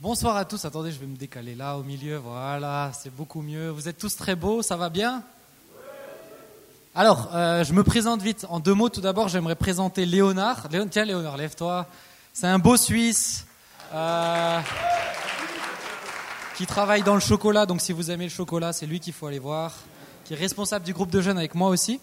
Bonsoir à tous. Attendez, je vais me décaler là au milieu. Voilà, c'est beaucoup mieux. Vous êtes tous très beaux, ça va bien? Alors, euh, je me présente vite. En deux mots, tout d'abord, j'aimerais présenter Léonard. tiens, Léonard, lève-toi. C'est un beau Suisse euh, qui travaille dans le chocolat. Donc, si vous aimez le chocolat, c'est lui qu'il faut aller voir. Qui est responsable du groupe de jeunes avec moi aussi.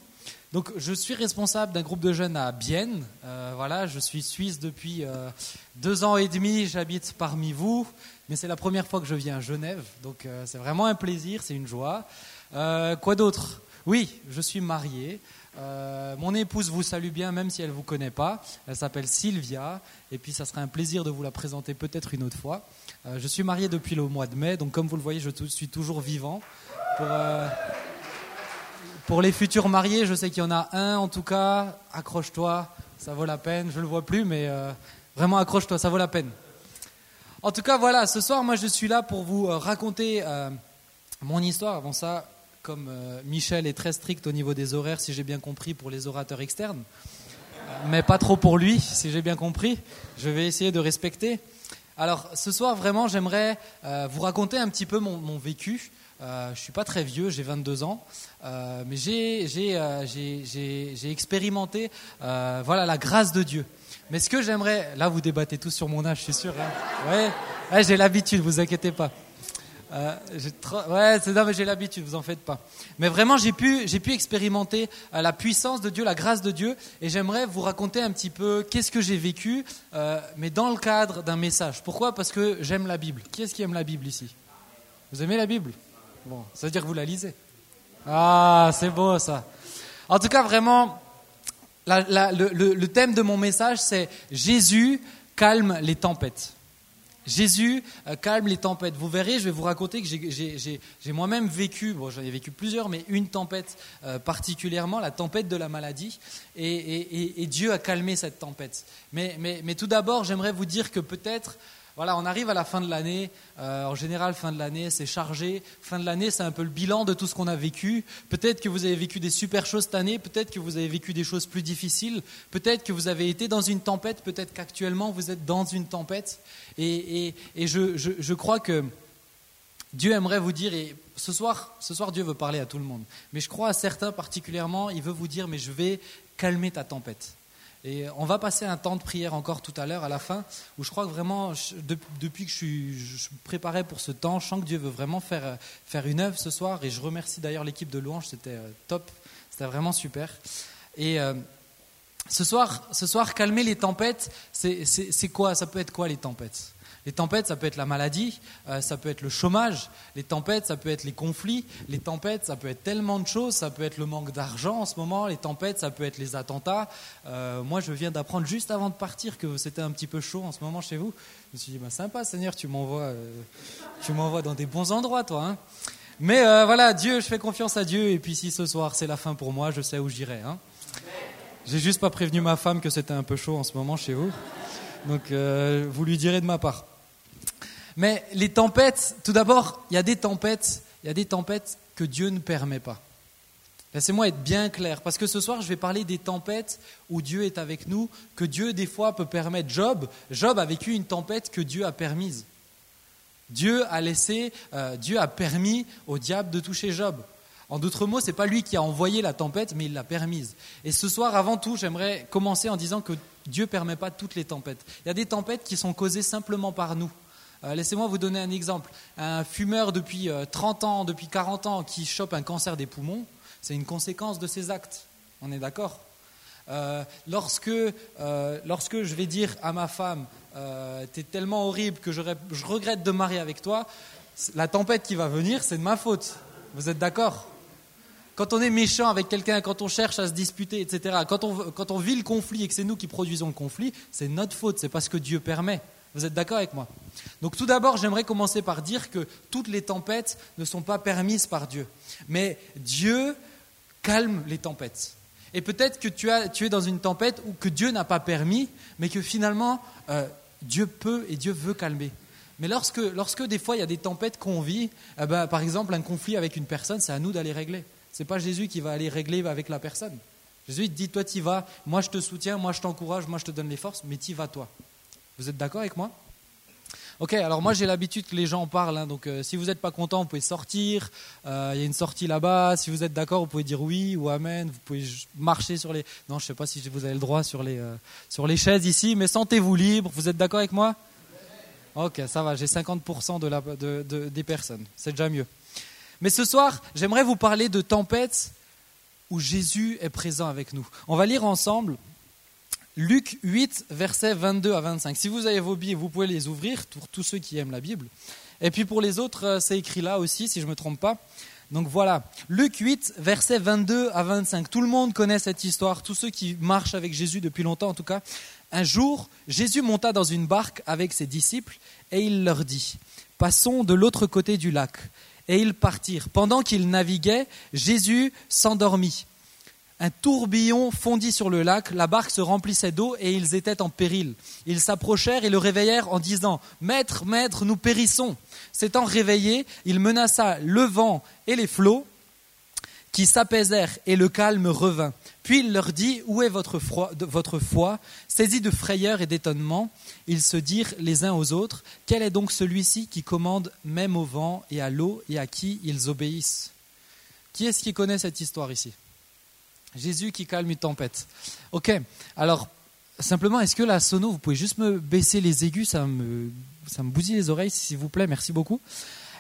Donc, je suis responsable d'un groupe de jeunes à Bienne. Euh, voilà, je suis suisse depuis euh, deux ans et demi. J'habite parmi vous, mais c'est la première fois que je viens à Genève. Donc, euh, c'est vraiment un plaisir, c'est une joie. quoi d'autre? Oui, je suis marié. mon épouse vous salue bien, même si elle ne vous connaît pas. Elle s'appelle Sylvia, et puis ça sera un plaisir de vous la présenter peut-être une autre fois. je suis marié depuis le mois de mai, donc comme vous le voyez, je suis toujours vivant. Pour les futurs mariés, je sais qu'il y en a un en tout cas. Accroche-toi, ça vaut la peine. Je ne le vois plus, mais euh, vraiment accroche-toi, ça vaut la peine. En tout cas, voilà, ce soir, moi je suis là pour vous euh, raconter euh, mon histoire. Avant ça, comme Michel est très strict au niveau des horaires, si j'ai bien compris, pour les orateurs externes, mais pas trop pour lui, si j'ai bien compris, je vais essayer de respecter. Alors, ce soir, vraiment, j'aimerais vous raconter un petit peu mon vécu. Euh, je ne suis pas très vieux, j'ai 22 ans, euh, mais euh, j'ai expérimenté voilà, la grâce de Dieu. Mais ce que j'aimerais, là vous débattez tous sur mon âge, je suis sûr. Hein ouais, j'ai l'habitude, vous inquiétez pas. ouais, c'est mais j'ai l'habitude, vous en faites pas. Mais vraiment, j'ai pu expérimenter la puissance de Dieu, la grâce de Dieu, et j'aimerais vous raconter un petit peu qu'est-ce que j'ai vécu, mais dans le cadre d'un message. Pourquoi? Parce que j'aime la Bible. Qui est-ce qui aime la Bible ici? Vous aimez la Bible? Bon, ça veut dire que vous la lisez. Ah, c'est beau ça. En tout cas, vraiment, le, thème de mon message, c'est Jésus calme les tempêtes. Jésus euh, calme les tempêtes. Vous verrez, je vais vous raconter que j'ai moi-même vécu, bon, j'en ai vécu plusieurs, mais une tempête euh, particulièrement, la tempête de la maladie, et, Dieu a calmé cette tempête. Mais, mais tout d'abord, j'aimerais vous dire que peut-être voilà, on arrive à la fin de l'année. Euh, en général, fin de l'année, c'est chargé. Fin de l'année, c'est un peu le bilan de tout ce qu'on a vécu. Peut-être que vous avez vécu des super choses cette année. Peut-être que vous avez vécu des choses plus difficiles. Peut-être que vous avez été dans une tempête. Peut-être qu'actuellement, vous êtes dans une tempête. Et, je, crois que Dieu aimerait vous dire, et ce soir, ce soir, Dieu veut parler à tout le monde. Mais je crois à certains particulièrement, il veut vous dire, mais je vais calmer ta tempête. Et on va passer un temps de prière encore tout à l'heure, à la fin, où je crois que vraiment, depuis que je suis, je préparé pour ce temps, je sens que Dieu veut vraiment faire, faire une œuvre ce soir. Et je remercie d'ailleurs l'équipe de louange, c'était euh, top, c'était vraiment super. Et euh, ce, soir, ce soir, calmer les tempêtes, c'est quoi? Ça peut être quoi les tempêtes? Les tempêtes, ça peut être la maladie, euh, ça peut être le chômage, les tempêtes, ça peut être les conflits, les tempêtes, ça peut être tellement de choses, ça peut être le manque d'argent en ce moment, les tempêtes, ça peut être les attentats. Euh, moi, je viens d'apprendre juste avant de partir que c'était un petit peu chaud en ce moment chez vous. Je me suis dit, bah, sympa Seigneur, tu m'envoies, euh, tu m'envoies dans des bons endroits, toi. Hein. Mais voilà, Dieu, je fais confiance à Dieu, et puis si ce soir c'est la fin pour moi, je sais où j'irai. Hein. J'ai juste pas prévenu ma femme que c'était un peu chaud en ce moment chez vous. Donc, vous lui direz de ma part. Mais les tempêtes, tout d'abord, il y a des tempêtes, il y a des tempêtes que Dieu ne permet pas. Laissez-moi être bien clair, parce que ce soir, je vais parler des tempêtes où Dieu est avec nous, que Dieu, des fois, peut permettre. Job, Job a vécu une tempête que Dieu a permise. Dieu a laissé, euh, Dieu a permis au diable de toucher Job. En d'autres mots, ce n'est pas lui qui a envoyé la tempête, mais il l'a permise. Et ce soir, avant tout, j'aimerais commencer en disant que Dieu ne permet pas toutes les tempêtes. Il y a des tempêtes qui sont causées simplement par nous. Euh, laissez-moi vous donner un exemple. Un fumeur depuis 30 euh, ans, depuis 40 ans, qui chope un cancer des poumons, c'est une conséquence de ses actes. On est d'accord? Euh, lorsque, lorsque je vais dire à ma femme, tu es tellement horrible que je, regrette de marier avec toi, la tempête qui va venir, c'est de ma faute. Vous êtes d'accord? Quand on est méchant avec quelqu'un, quand on cherche à se disputer, etc., quand on, quand on vit le conflit et que c'est nous qui produisons le conflit, c'est notre faute, c'est parce que Dieu permet. Vous êtes d'accord avec moi? Donc tout d'abord, j'aimerais commencer par dire que toutes les tempêtes ne sont pas permises par Dieu. Mais Dieu calme les tempêtes. Et peut-être que tu, es dans une tempête où que Dieu n'a pas permis, mais que finalement, euh, Dieu peut et Dieu veut calmer. Mais lorsque, lorsque des fois il y a des tempêtes qu'on vit, eh ben, par exemple un conflit avec une personne, c'est à nous d'aller régler. Ce n'est pas Jésus qui va aller régler avec la personne. Jésus dit, toi tu vas, moi je te soutiens, moi je t'encourage, moi je te donne les forces, mais tu vas toi. Vous êtes d'accord avec moi? Ok, alors moi j'ai l'habitude que les gens parlent, hein, donc euh, si vous n'êtes pas content, vous pouvez sortir. Euh, Il y a une sortie là-bas. Si vous êtes d'accord, vous pouvez dire oui ou amen. Vous pouvez marcher sur les. Non, je sais pas si vous avez le droit sur les euh, sur les chaises ici, mais sentez-vous libre. Vous êtes d'accord avec moi? Ok, ça va. J'ai 50% de la, de, de, des personnes. C'est déjà mieux. Mais ce soir, j'aimerais vous parler de tempêtes où Jésus est présent avec nous. On va lire ensemble Luc 8, versets 22 à 25. Si vous avez vos billes, vous pouvez les ouvrir pour tous ceux qui aiment la Bible. Et puis pour les autres, euh, c'est écrit là aussi, si je ne me trompe pas. Donc voilà, Luc 8, versets 22 à 25. Tout le monde connaît cette histoire, tous ceux qui marchent avec Jésus depuis longtemps en tout cas. Un jour, Jésus monta dans une barque avec ses disciples et il leur dit, Passons de l'autre côté du lac. Et ils partirent. Pendant qu'ils naviguaient, Jésus s'endormit. Un tourbillon fondit sur le lac, la barque se remplissait d'eau et ils étaient en péril. Ils s'approchèrent et le réveillèrent en disant Maître, maître, nous périssons. S'étant réveillé, il menaça le vent et les flots qui s'apaisèrent et le calme revint. Puis il leur dit Où est votre, votre foi Saisis de frayeur et d'étonnement, ils se dirent les uns aux autres Quel est donc celui-ci qui commande même au vent et à l'eau et à qui ils obéissent? Qui est-ce qui connaît cette histoire ici? Jésus qui calme une tempête. Ok, alors simplement, est-ce que la sono, vous pouvez juste me baisser les aigus, ça me, ça me bousille les oreilles, s'il vous plaît, merci beaucoup.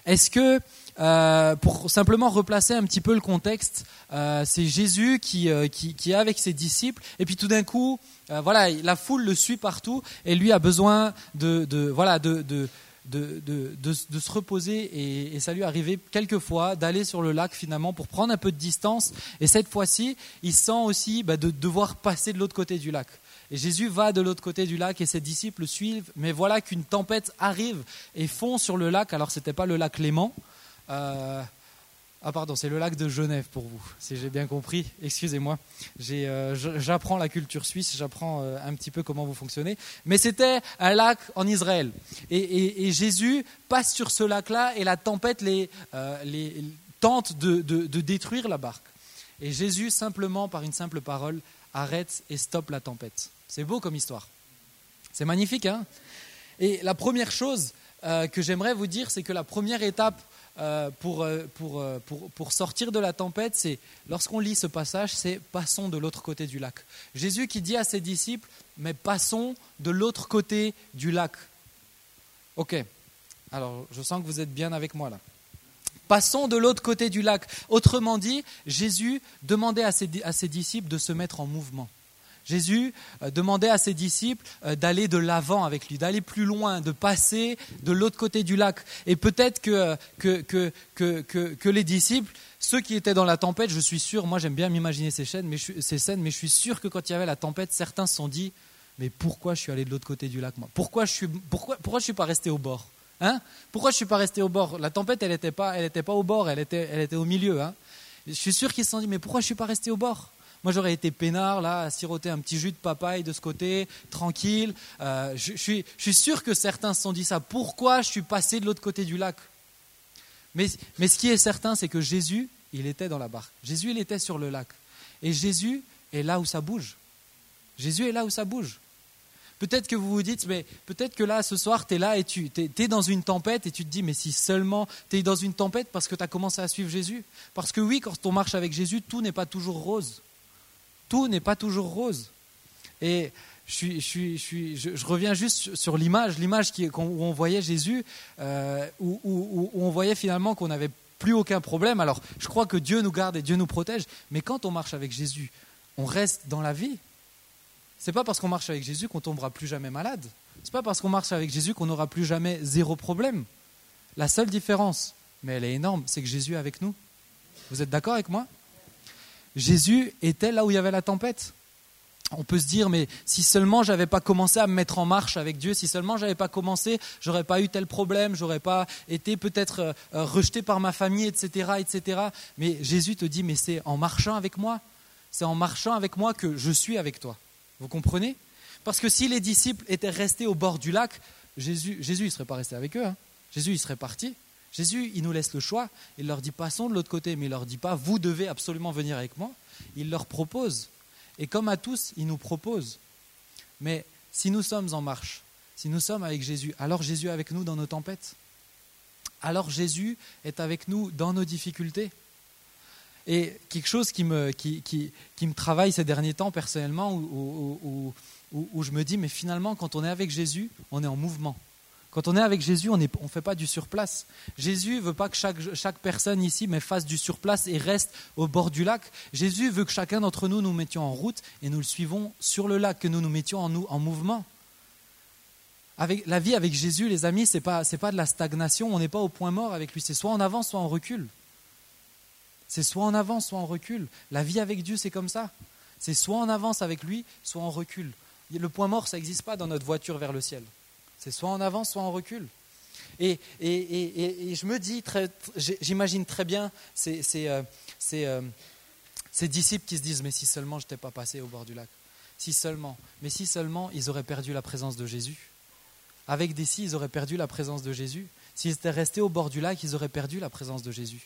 Est-ce que, euh, pour simplement replacer un petit peu le contexte, euh, c'est Jésus qui, euh, qui, qui, est avec ses disciples, et puis tout d'un coup, voilà, la foule le suit partout, et lui a besoin de, de voilà, de de, de, de, se reposer et, ça lui arrivé quelquefois d'aller sur le lac finalement pour prendre un peu de distance. Et cette fois-ci, il sent aussi bah, de devoir passer de l'autre côté du lac. Et Jésus va de l'autre côté du lac et ses disciples suivent. Mais voilà qu'une tempête arrive et fond sur le lac. Alors ce n'était pas le lac Léman. Euh, ah pardon, c'est le lac de Genève pour vous, si j'ai bien compris. Excusez-moi, euh, j'apprends la culture suisse, j'apprends euh, un petit peu comment vous fonctionnez. Mais c'était un lac en Israël. Et, Jésus passe sur ce lac-là et la tempête les, euh, tente de, de, détruire la barque. Et Jésus, simplement par une simple parole, arrête et stoppe la tempête. C'est beau comme histoire. C'est magnifique, hein? Et la première chose que j'aimerais vous dire, c'est que la première étape pour, euh, pour, euh, pour, sortir de la tempête, c'est lorsqu'on lit ce passage, c'est passons de l'autre côté du lac. Jésus qui dit à ses disciples, mais passons de l'autre côté du lac. Ok, alors je sens que vous êtes bien avec moi là. Passons de l'autre côté du lac. Autrement dit, Jésus demandait à ses disciples de se mettre en mouvement. Jésus euh, demandait à ses disciples euh, d'aller de l'avant avec lui, d'aller plus loin, de passer de l'autre côté du lac. Et peut-être que, les disciples, ceux qui étaient dans la tempête, je suis sûr, moi j'aime bien m'imaginer ces, scènes, mais je, ces scènes, mais je suis sûr que quand il y avait la tempête, certains se sont dit, mais pourquoi je suis allé de l'autre côté du lac moi? Pourquoi je suis, suis pas resté au bord? Hein? Pourquoi je suis pas resté au bord? La tempête, elle n'était pas, pas au bord, elle était, au milieu. Hein. Je suis sûr qu'ils se sont dit, mais pourquoi je suis pas resté au bord? Moi, j'aurais été peinard, là, à siroter un petit jus de papaye de ce côté, tranquille. Euh, je, suis, sûr que certains se sont dit ça. Pourquoi je suis passé de l'autre côté du lac? Mais, ce qui est certain, c'est que Jésus, il était dans la barque. Jésus, il était sur le lac. Et Jésus est là où ça bouge. Jésus est là où ça bouge. Peut-être que vous vous dites, mais peut-être que là, ce soir, tu es là et tu es, dans une tempête et tu te dis, mais si seulement tu es dans une tempête parce que tu as commencé à suivre Jésus. Parce que oui, quand on marche avec Jésus, tout n'est pas toujours rose tout n'est pas toujours rose. Et je, reviens juste sur l'image, l'image où on voyait Jésus, euh, où, on voyait finalement qu'on n'avait plus aucun problème. Alors, je crois que Dieu nous garde et Dieu nous protège, mais quand on marche avec Jésus, on reste dans la vie. C'est pas parce qu'on marche avec Jésus qu'on tombera plus jamais malade. C'est pas parce qu'on marche avec Jésus qu'on n'aura plus jamais zéro problème. La seule différence, mais elle est énorme, c'est que Jésus est avec nous. Vous êtes d'accord avec moi? Jésus était là où il y avait la tempête. On peut se dire, mais si seulement j'avais pas commencé à me mettre en marche avec Dieu, si seulement j'avais pas commencé, j'aurais pas eu tel problème, j'aurais pas été peut-être euh, euh, rejeté par ma famille, etc., etc. Mais Jésus te dit, mais c'est en marchant avec moi, c'est en marchant avec moi que je suis avec toi. Vous comprenez? Parce que si les disciples étaient restés au bord du lac, Jésus, Jésus, ne serait pas resté avec eux. Hein. Jésus, il serait parti. Jésus, il nous laisse le choix. Il leur dit passons de l'autre côté, mais il leur dit pas vous devez absolument venir avec moi. Il leur propose. Et comme à tous, il nous propose. Mais si nous sommes en marche, si nous sommes avec Jésus, alors Jésus est avec nous dans nos tempêtes. Alors Jésus est avec nous dans nos difficultés. Et quelque chose qui me, travaille ces derniers temps personnellement, où, où, où, je me dis, mais finalement, quand on est avec Jésus, on est en mouvement. Quand on est avec Jésus, on ne fait pas du surplace. Jésus veut pas que chaque, personne ici fasse du surplace et reste au bord du lac. Jésus veut que chacun d'entre nous nous mettions en route et nous le suivons sur le lac, que nous nous mettions en, mouvement. Avec, la vie avec Jésus, les amis, ce n'est pas de la stagnation, on n'est pas au point mort avec lui, c'est soit en avance, soit en recul. C'est soit en avance, soit en recul. La vie avec Dieu, c'est comme ça. C'est soit en avance avec lui, soit en recul. Le point mort, ça n'existe pas dans notre voiture vers le ciel. C'est soit en avance, soit en recul. Et, je me dis, j'imagine très bien ces, ces, euh, euh, ces, disciples qui se disent, mais si seulement je n'étais pas passé au bord du lac. Si seulement. Mais si seulement ils auraient perdu la présence de Jésus. Avec des si, ils auraient perdu la présence de Jésus. S'ils étaient restés au bord du lac, ils auraient perdu la présence de Jésus.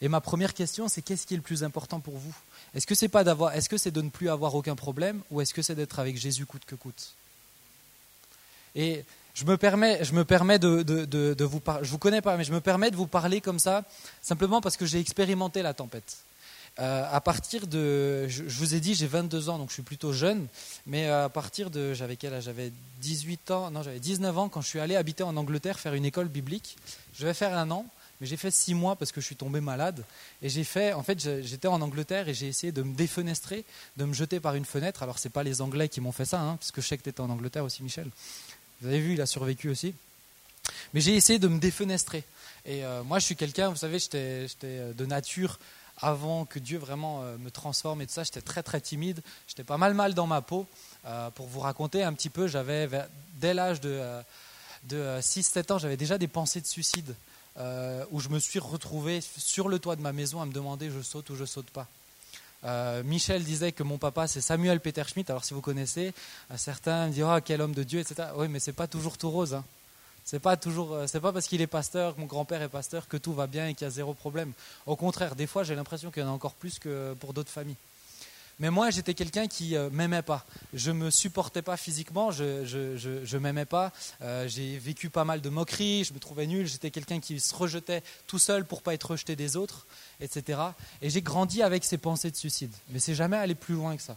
Et ma première question, c'est qu'est-ce qui est le plus important pour vous? Est-ce que c'est pas d'avoir, est-ce que c'est de ne plus avoir aucun problème, ou est-ce que c'est d'être avec Jésus coûte que coûte? Et je me permets, je me permets de, vous parler, je vous connais pas, mais je me permets de vous parler comme ça, simplement parce que j'ai expérimenté la tempête. Euh, à partir de, je, vous ai dit, j'ai 22 ans, donc je suis plutôt jeune, mais à partir de, j'avais quel âge? J'avais 18 ans, non, j'avais 19 ans quand je suis allé habiter en Angleterre, faire une école biblique. Je vais faire un an mais j'ai fait six mois parce que je suis tombé malade. Et j'ai fait, en fait, j'étais en Angleterre et j'ai essayé de me défenestrer, de me jeter par une fenêtre. Alors, ce n'est pas les Anglais qui m'ont fait ça, hein, parce que je sais que tu étais en Angleterre aussi, Michel. Vous avez vu, il a survécu aussi. Mais j'ai essayé de me défenestrer. Et euh, moi, je suis quelqu'un, vous savez, j'étais euh, de nature, avant que Dieu vraiment euh, me transforme et tout ça, j'étais très très timide. J'étais pas mal mal dans ma peau. pour vous raconter un petit peu, j'avais, dès l'âge de, de 6-7 ans, j'avais déjà des pensées de suicide. Où je me suis retrouvé sur le toit de ma maison à me demander je saute ou je saute pas. Euh, Michel disait que mon papa c'est Samuel Peter Schmidt. Alors si vous connaissez, euh, certains diront ah, quel homme de Dieu, etc. Oui, mais c'est pas toujours tout rose. Hein. C'est pas toujours, c'est pas parce qu'il est pasteur, que mon grand-père est pasteur, que tout va bien et qu'il y a zéro problème. Au contraire, des fois j'ai l'impression qu'il y en a encore plus que pour d'autres familles. Mais moi, j'étais quelqu'un qui ne euh, m'aimait pas. Je me supportais pas physiquement, je je, m'aimais pas. Euh, j'ai vécu pas mal de moqueries, je me trouvais nul. J'étais quelqu'un qui se rejetait tout seul pour pas être rejeté des autres, etc. Et j'ai grandi avec ces pensées de suicide. Mais c'est jamais allé plus loin que ça.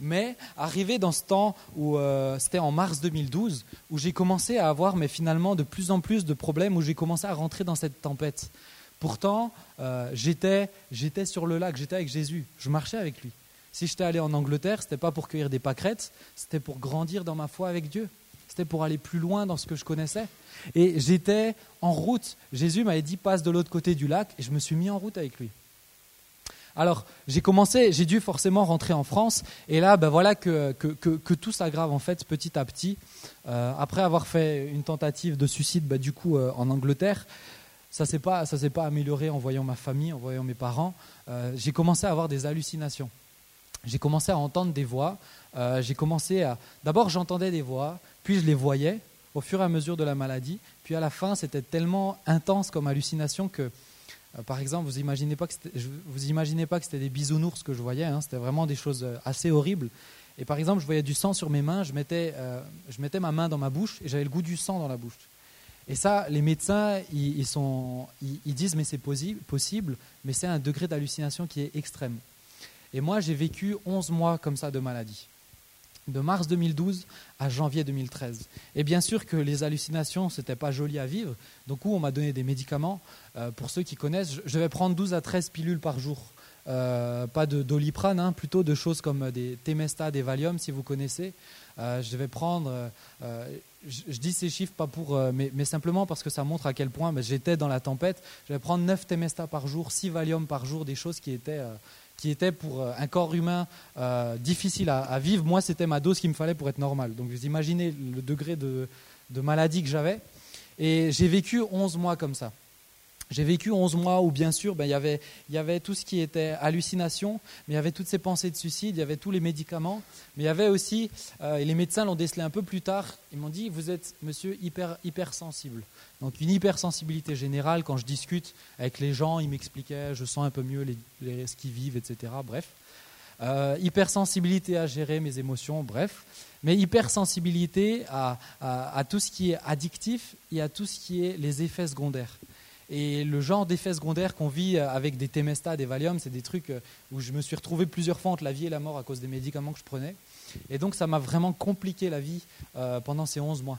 Mais arrivé dans ce temps où euh, c'était en mars 2012, où j'ai commencé à avoir, mais finalement de plus en plus de problèmes, où j'ai commencé à rentrer dans cette tempête. Pourtant, j'étais sur le lac, j'étais avec Jésus, je marchais avec lui. Si j'étais allé en Angleterre, ce n'était pas pour cueillir des pâquerettes, c'était pour grandir dans ma foi avec Dieu. C'était pour aller plus loin dans ce que je connaissais. Et j'étais en route. Jésus m'avait dit passe de l'autre côté du lac et je me suis mis en route avec lui. Alors, j'ai commencé, j'ai dû forcément rentrer en France, et là, ben voilà que, que, tout s'aggrave en fait petit à petit. Euh, après avoir fait une tentative de suicide, ben, du coup, euh, en Angleterre, ça ne pas, s'est pas amélioré en voyant ma famille, en voyant mes parents. Euh, j'ai commencé à avoir des hallucinations j'ai commencé à entendre des voix. Euh, j'ai commencé à. D'abord, j'entendais des voix, puis je les voyais au fur et à mesure de la maladie. Puis à la fin, c'était tellement intense comme hallucination que, euh, par exemple, vous imaginez pas que vous imaginez pas que c'était des bisounours que je voyais. Hein. c'était vraiment des choses euh, assez horribles. Et par exemple, je voyais du sang sur mes mains. Je mettais, je mettais ma main dans ma bouche et j'avais le goût du sang dans la bouche. Et ça, les médecins, ils, disent mais c'est possible, mais c'est un degré d'hallucination qui est extrême. Et moi, j'ai vécu 11 mois comme ça de maladie, de mars 2012 à janvier 2013. Et bien sûr que les hallucinations, ce n'était pas joli à vivre. Donc, on m'a donné des médicaments. Euh, pour ceux qui connaissent, je vais prendre 12 à 13 pilules par jour. Euh, pas de doliprane, hein, plutôt de choses comme des Temesta, des Valium, si vous connaissez. Euh, je vais prendre, je, dis ces chiffres pas pour, mais, simplement parce que ça montre à quel point ben, j'étais dans la tempête. Je vais prendre 9 Temesta par jour, 6 Valium par jour, des choses qui étaient qui était pour euh, un corps humain euh, difficile à, vivre, moi c'était ma dose qu'il me fallait pour être normal. Donc vous imaginez le degré de, maladie que j'avais. Et j'ai vécu 11 mois comme ça. J'ai vécu 11 mois où, bien sûr, ben, il y avait tout ce qui était hallucination, mais il y avait toutes ces pensées de suicide, il y avait tous les médicaments, mais il y avait aussi, euh, et les médecins l'ont décelé un peu plus tard, ils m'ont dit, vous êtes, monsieur, hyper, hypersensible. Donc une hypersensibilité générale, quand je discute avec les gens, ils m'expliquaient, je sens un peu mieux les, ce qu'ils vivent, etc. Bref. euh, hypersensibilité à gérer mes émotions, bref, mais hypersensibilité à, tout ce qui est addictif et à tout ce qui est les effets secondaires. Et le genre d'effets secondaires qu'on vit avec des Temesta, des Valium, c'est des trucs où je me suis retrouvé plusieurs fois entre la vie et la mort à cause des médicaments que je prenais. Et donc ça m'a vraiment compliqué la vie pendant ces 11 mois.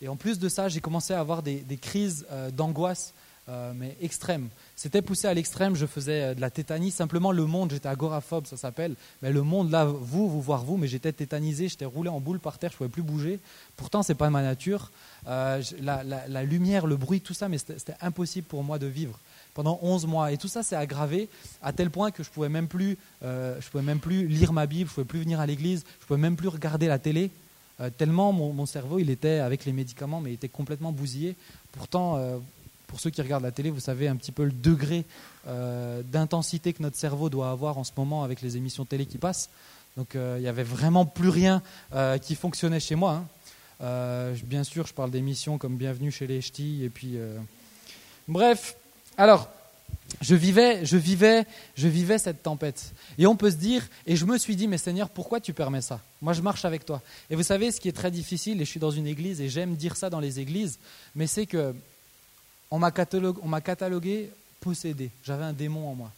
Et en plus de ça, j'ai commencé à avoir des, crises euh, d'angoisse, euh, mais extrêmes. C'était poussé à l'extrême, je faisais euh, de la tétanie. Simplement, le monde, j'étais agoraphobe, ça s'appelle. Mais le monde, là, vous, vous voir vous, mais j'étais tétanisé, j'étais roulé en boule par terre, je ne pouvais plus bouger. Pourtant, ce n'est pas ma nature. la, lumière, le bruit, tout ça, mais c'était impossible pour moi de vivre pendant 11 mois. Et tout ça s'est aggravé à tel point que je ne pouvais, même plus, pouvais même plus lire ma Bible, je ne pouvais plus venir à l'église, je ne pouvais même plus regarder la télé. Euh, tellement mon, cerveau, il était avec les médicaments, mais il était complètement bousillé. Pourtant, euh, pour ceux qui regardent la télé, vous savez un petit peu le degré euh, d'intensité que notre cerveau doit avoir en ce moment avec les émissions télé qui passent. Donc il n'y avait vraiment plus rien qui fonctionnait chez moi. Hein. bien sûr, je parle d'émissions comme Bienvenue chez les Ch'tis, et puis... Bref, alors, je vivais, je vivais, je vivais cette tempête. Et on peut se dire, et je me suis dit, mais Seigneur, pourquoi tu permets ça? Moi, je marche avec toi. Et vous savez, ce qui est très difficile, et je suis dans une église, et j'aime dire ça dans les églises, mais c'est que on m'a catalogué, possédé. J'avais un démon en moi.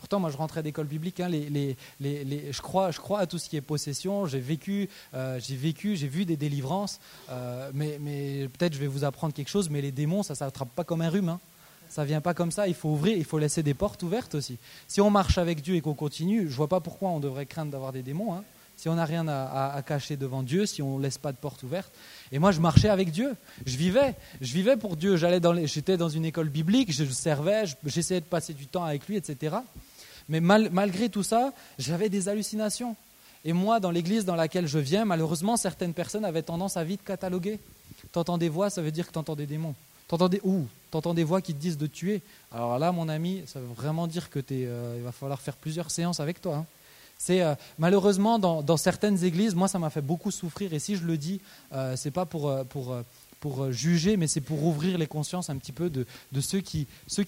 Pourtant, moi, je rentrais d'école biblique. Hein, je, crois, à tout ce qui est possession. J'ai vécu, euh, j'ai vécu, j'ai vu des délivrances. Euh, mais, peut-être je vais vous apprendre quelque chose. Mais les démons, ça ne s'attrape pas comme un rhume. Hein. Ça vient pas comme ça. Il faut ouvrir, il faut laisser des portes ouvertes aussi. Si on marche avec Dieu et qu'on continue, je vois pas pourquoi on devrait craindre d'avoir des démons. Hein. Si on n'a rien à, cacher devant Dieu, si on ne laisse pas de porte ouverte. Et moi, je marchais avec Dieu. Je vivais. Je vivais pour Dieu. J'allais dans j'étais dans une école biblique, je servais, j'essayais de passer du temps avec lui, etc. Mais malgré tout ça, j'avais des hallucinations. Et moi, dans l'église dans laquelle je viens, malheureusement, certaines personnes avaient tendance à vite cataloguer. T'entends des voix, ça veut dire que t'entends des démons. T'entends des, t'entends des voix qui te disent de tuer. Alors là, mon ami, ça veut vraiment dire que euh, il va falloir faire plusieurs séances avec toi. Hein. C'est euh, malheureusement dans, certaines églises, moi ça m'a fait beaucoup souffrir. Et si je le dis, euh, c'est pas pour, pour, pour juger, mais c'est pour ouvrir les consciences un petit peu de, ceux, qui,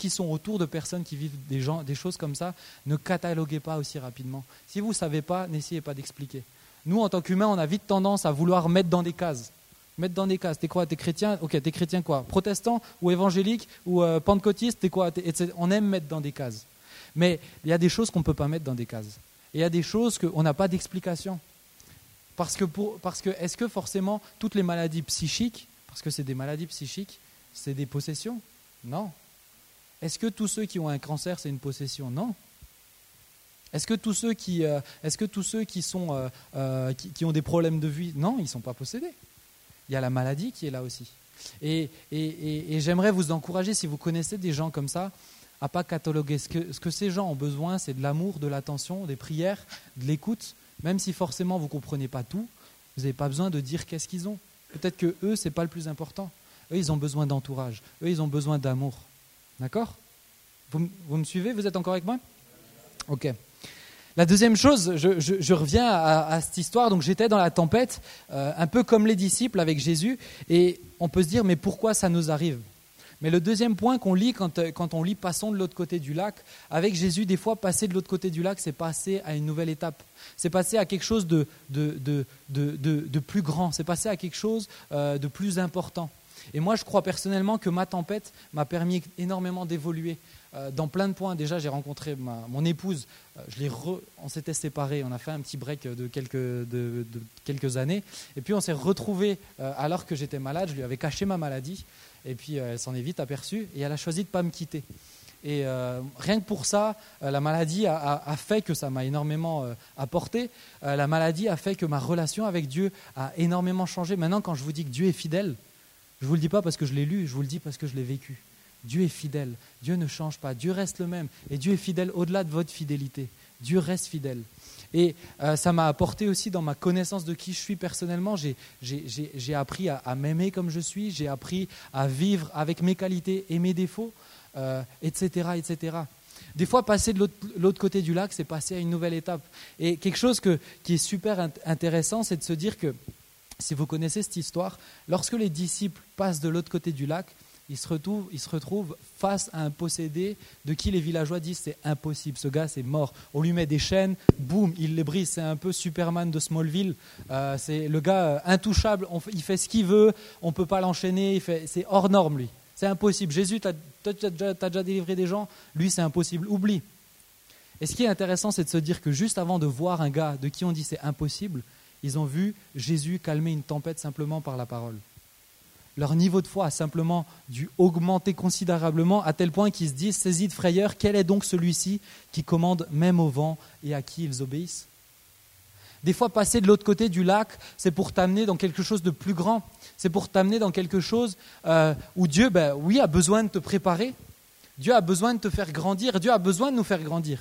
sont autour de personnes qui vivent des, gens, des choses comme ça. Ne cataloguez pas aussi rapidement. Si vous ne savez pas, n'essayez pas d'expliquer. Nous, en tant qu'humains, on a vite tendance à vouloir mettre dans des cases mettre dans des cases. T'es quoi? T'es chrétien? Ok, t'es chrétien quoi? Protestant ou évangélique ou euh, pentecôtiste? T'es quoi? On aime mettre dans des cases. Mais il y a des choses qu'on ne peut pas mettre dans des cases. Et il y a des choses qu'on n'a pas d'explication. Parce que, est-ce que forcément toutes les maladies psychiques, parce que c'est des maladies psychiques, c'est des possessions? Non. Est-ce que tous ceux qui ont un cancer, c'est une possession? Non. Est-ce que tous ceux qui, ont des problèmes de vie, non, ils ne sont pas possédés il y a la maladie qui est là aussi. Et, j'aimerais vous encourager, si vous connaissez des gens comme ça, à pas cataloguer. Ce que, ce que ces gens ont besoin, c'est de l'amour, de l'attention, des prières, de l'écoute. Même si forcément vous ne comprenez pas tout, vous n'avez pas besoin de dire qu'est-ce qu'ils ont. Peut-être que eux, ce n'est pas le plus important. Eux, ils ont besoin d'entourage. Eux, ils ont besoin d'amour. D'accord? Vous, vous me suivez? Vous êtes encore avec moi? Ok. La deuxième chose, je, reviens à, cette histoire. Donc j'étais dans la tempête, euh, un peu comme les disciples avec Jésus, et on peut se dire mais pourquoi ça nous arrive? Mais le deuxième point qu'on lit quand, on lit passons de l'autre côté du lac, avec Jésus, des fois passer de l'autre côté du lac, c'est passer à une nouvelle étape. C'est passer à quelque chose de, plus grand. C'est passer à quelque chose euh, de plus important. Et moi, je crois personnellement que ma tempête m'a permis énormément d'évoluer. Euh, dans plein de points. Déjà, j'ai rencontré mon épouse, euh, je on s'était séparés, on a fait un petit break de quelques, de, quelques années, et puis on s'est retrouvés euh, alors que j'étais malade, je lui avais caché ma maladie, et puis elle s'en est vite aperçue, et elle a choisi de ne pas me quitter. Et rien que pour ça, la maladie a, a, fait que ça m'a énormément apporté. la maladie a fait que ma relation avec Dieu a énormément changé. Maintenant, quand je vous dis que Dieu est fidèle, je ne vous le dis pas parce que je l'ai lu, je vous le dis parce que je l'ai vécu. Dieu est fidèle. Dieu ne change pas. Dieu reste le même. Et Dieu est fidèle au-delà de votre fidélité. Dieu reste fidèle. Et euh, ça m'a apporté aussi dans ma connaissance de qui je suis personnellement. J'ai appris à, m'aimer comme je suis. J'ai appris à vivre avec mes qualités et mes défauts, etc., euh, etc. Des fois, passer de l'autre côté du lac, c'est passer à une nouvelle étape. Et quelque chose qui est super intéressant, c'est de se dire que, si vous connaissez cette histoire, lorsque les disciples passent de l'autre côté du lac, il se, retrouve, il se retrouve face à un possédé de qui les villageois disent c'est impossible, ce gars c'est mort. On lui met des chaînes, boum, il les brise. C'est un peu Superman de Smallville. Euh, c'est le gars euh, intouchable, il fait ce qu'il veut, on ne peut pas l'enchaîner, c'est hors norme lui. C'est impossible. Jésus, tu as, déjà délivré des gens, lui c'est impossible, oublie. Et ce qui est intéressant, c'est de se dire que juste avant de voir un gars de qui on dit c'est impossible, ils ont vu Jésus calmer une tempête simplement par la parole leur niveau de foi a simplement dû augmenter considérablement à tel point qu'ils se disent, saisis de frayeur, quel est donc celui-ci qui commande même au vent et à qui ils obéissent? Des fois, passer de l'autre côté du lac, c'est pour t'amener dans quelque chose de plus grand, c'est pour t'amener dans quelque chose euh, où Dieu, ben, oui, a besoin de te préparer, Dieu a besoin de te faire grandir, Dieu a besoin de nous faire grandir.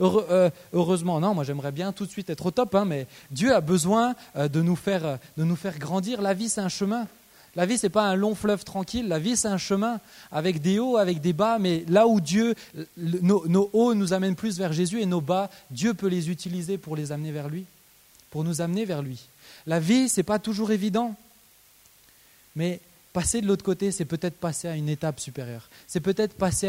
Euh, heureusement, non, moi j'aimerais bien tout de suite être au top, hein, mais Dieu a besoin euh, de, nous faire, de nous faire grandir. La vie, c'est un chemin. La vie, ce n'est pas un long fleuve tranquille. La vie, c'est un chemin avec des hauts, avec des bas. Mais là où Dieu, nos, hauts nous amènent plus vers Jésus et nos bas, Dieu peut les utiliser pour les amener vers lui, pour nous amener vers lui. La vie, ce n'est pas toujours évident. Mais Passer de l'autre côté, c'est peut-être passer à une étape supérieure. C'est peut-être passer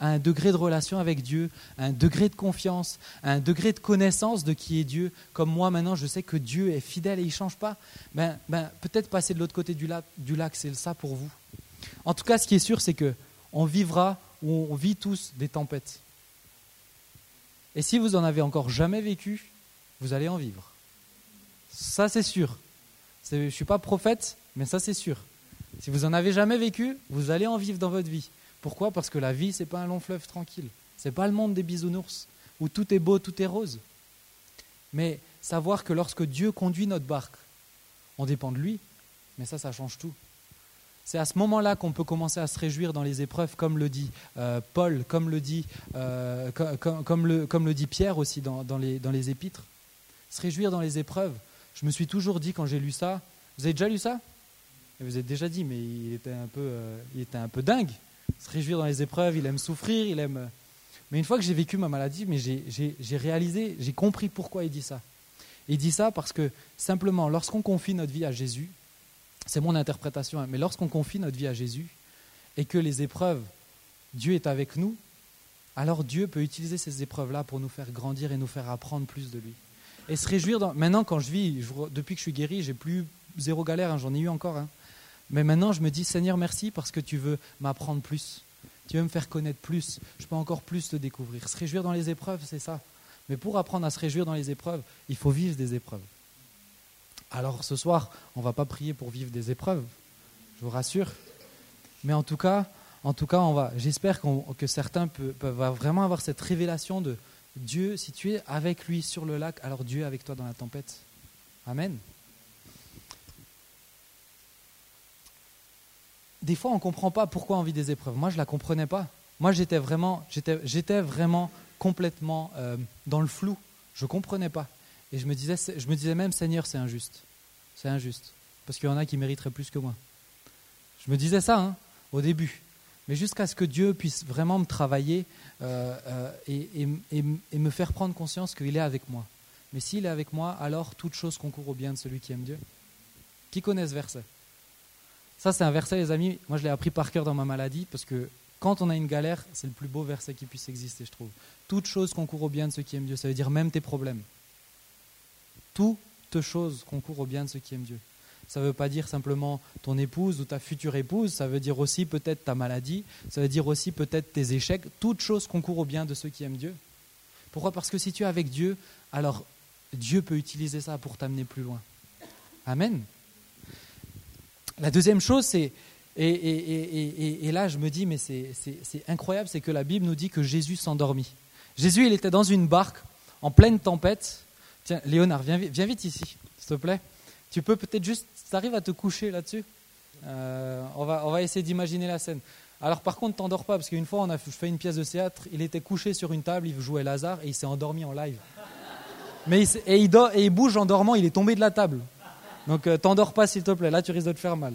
à, un degré de relation avec Dieu, un degré de confiance, un degré de connaissance de qui est Dieu. Comme moi maintenant, je sais que Dieu est fidèle et il ne change pas. Ben, ben, peut-être passer de l'autre côté du lac, c'est ça pour vous. En tout cas, ce qui est sûr, c'est que on vivra ou on vit tous des tempêtes. Et si vous en avez encore jamais vécu, vous allez en vivre. Ça, c'est sûr. Je ne suis pas prophète, mais ça, c'est sûr. Si vous n'en avez jamais vécu, vous allez en vivre dans votre vie. Pourquoi? Parce que la vie, ce n'est pas un long fleuve tranquille. Ce n'est pas le monde des bisounours, où tout est beau, tout est rose. Mais savoir que lorsque Dieu conduit notre barque, on dépend de lui, mais ça, ça change tout. C'est à ce moment-là qu'on peut commencer à se réjouir dans les épreuves, comme le dit euh, Paul, comme le dit, euh, comme, le, dit Pierre aussi dans, dans, les, dans les épîtres. Se réjouir dans les épreuves. Je me suis toujours dit quand j'ai lu ça, vous avez déjà lu ça? Vous êtes déjà dit, mais il était un peu, euh, il était un peu dingue. Se réjouir dans les épreuves, il aime souffrir, il aime. Euh. Mais une fois que j'ai vécu ma maladie, mais j'ai réalisé, j'ai compris pourquoi il dit ça. Il dit ça parce que simplement, lorsqu'on confie notre vie à Jésus, c'est mon interprétation, hein, mais lorsqu'on confie notre vie à Jésus et que les épreuves, Dieu est avec nous, alors Dieu peut utiliser ces épreuves-là pour nous faire grandir et nous faire apprendre plus de lui. Et se réjouir. Dans... Maintenant, quand je vis, depuis que je suis guéri, j'ai plus zéro galère, hein, j'en ai eu encore. Hein. Mais maintenant, je me dis, Seigneur, merci parce que tu veux m'apprendre plus. Tu veux me faire connaître plus. Je peux encore plus te découvrir. Se réjouir dans les épreuves, c'est ça. Mais pour apprendre à se réjouir dans les épreuves, il faut vivre des épreuves. Alors ce soir, on ne va pas prier pour vivre des épreuves, je vous rassure. Mais en tout cas, en tout cas, on va. J'espère que certains peuvent, peuvent, vraiment avoir cette révélation de Dieu. Si tu es avec lui sur le lac, alors Dieu est avec toi dans la tempête. Amen. Des fois, on ne comprend pas pourquoi on vit des épreuves. Moi, je ne la comprenais pas. Moi, j'étais vraiment, j'étais, vraiment complètement euh, dans le flou. Je ne comprenais pas. Et je me, disais, je me disais même, Seigneur, c'est injuste. C'est injuste. Parce qu'il y en a qui mériteraient plus que moi. Je me disais ça hein, au début. Mais jusqu'à ce que Dieu puisse vraiment me travailler euh, euh, et, et, me faire prendre conscience qu'il est avec moi. Mais s'il est avec moi, alors toute chose concourt au bien de celui qui aime Dieu. Qui connaît ce verset? Ça, c'est un verset, les amis. Moi, je l'ai appris par cœur dans ma maladie parce que quand on a une galère, c'est le plus beau verset qui puisse exister, je trouve. Toute chose concourt au bien de ceux qui aiment Dieu. Ça veut dire même tes problèmes. Toute chose concourt au bien de ceux qui aiment Dieu. Ça ne veut pas dire simplement ton épouse ou ta future épouse, ça veut dire aussi peut-être ta maladie, ça veut dire aussi peut-être tes échecs. Toute chose concourt au bien de ceux qui aiment Dieu. Pourquoi? Parce que si tu es avec Dieu, alors Dieu peut utiliser ça pour t'amener plus loin. Amen. La deuxième chose, c'est, et, là je me dis, mais c'est incroyable, c'est que la Bible nous dit que Jésus s'endormit. Jésus, il était dans une barque en pleine tempête. Tiens, Léonard, viens, vite ici, s'il te plaît. Tu peux peut-être juste, tu arrives à te coucher là-dessus euh, on, va, essayer d'imaginer la scène. Alors par contre, t'endors pas, parce qu'une fois, on a fait une pièce de théâtre, il était couché sur une table, il jouait Lazare, et il s'est endormi en live. Mais et, il et il bouge en dormant, il est tombé de la table. Donc euh, t'endors pas s'il te plaît, là tu risques de te faire mal.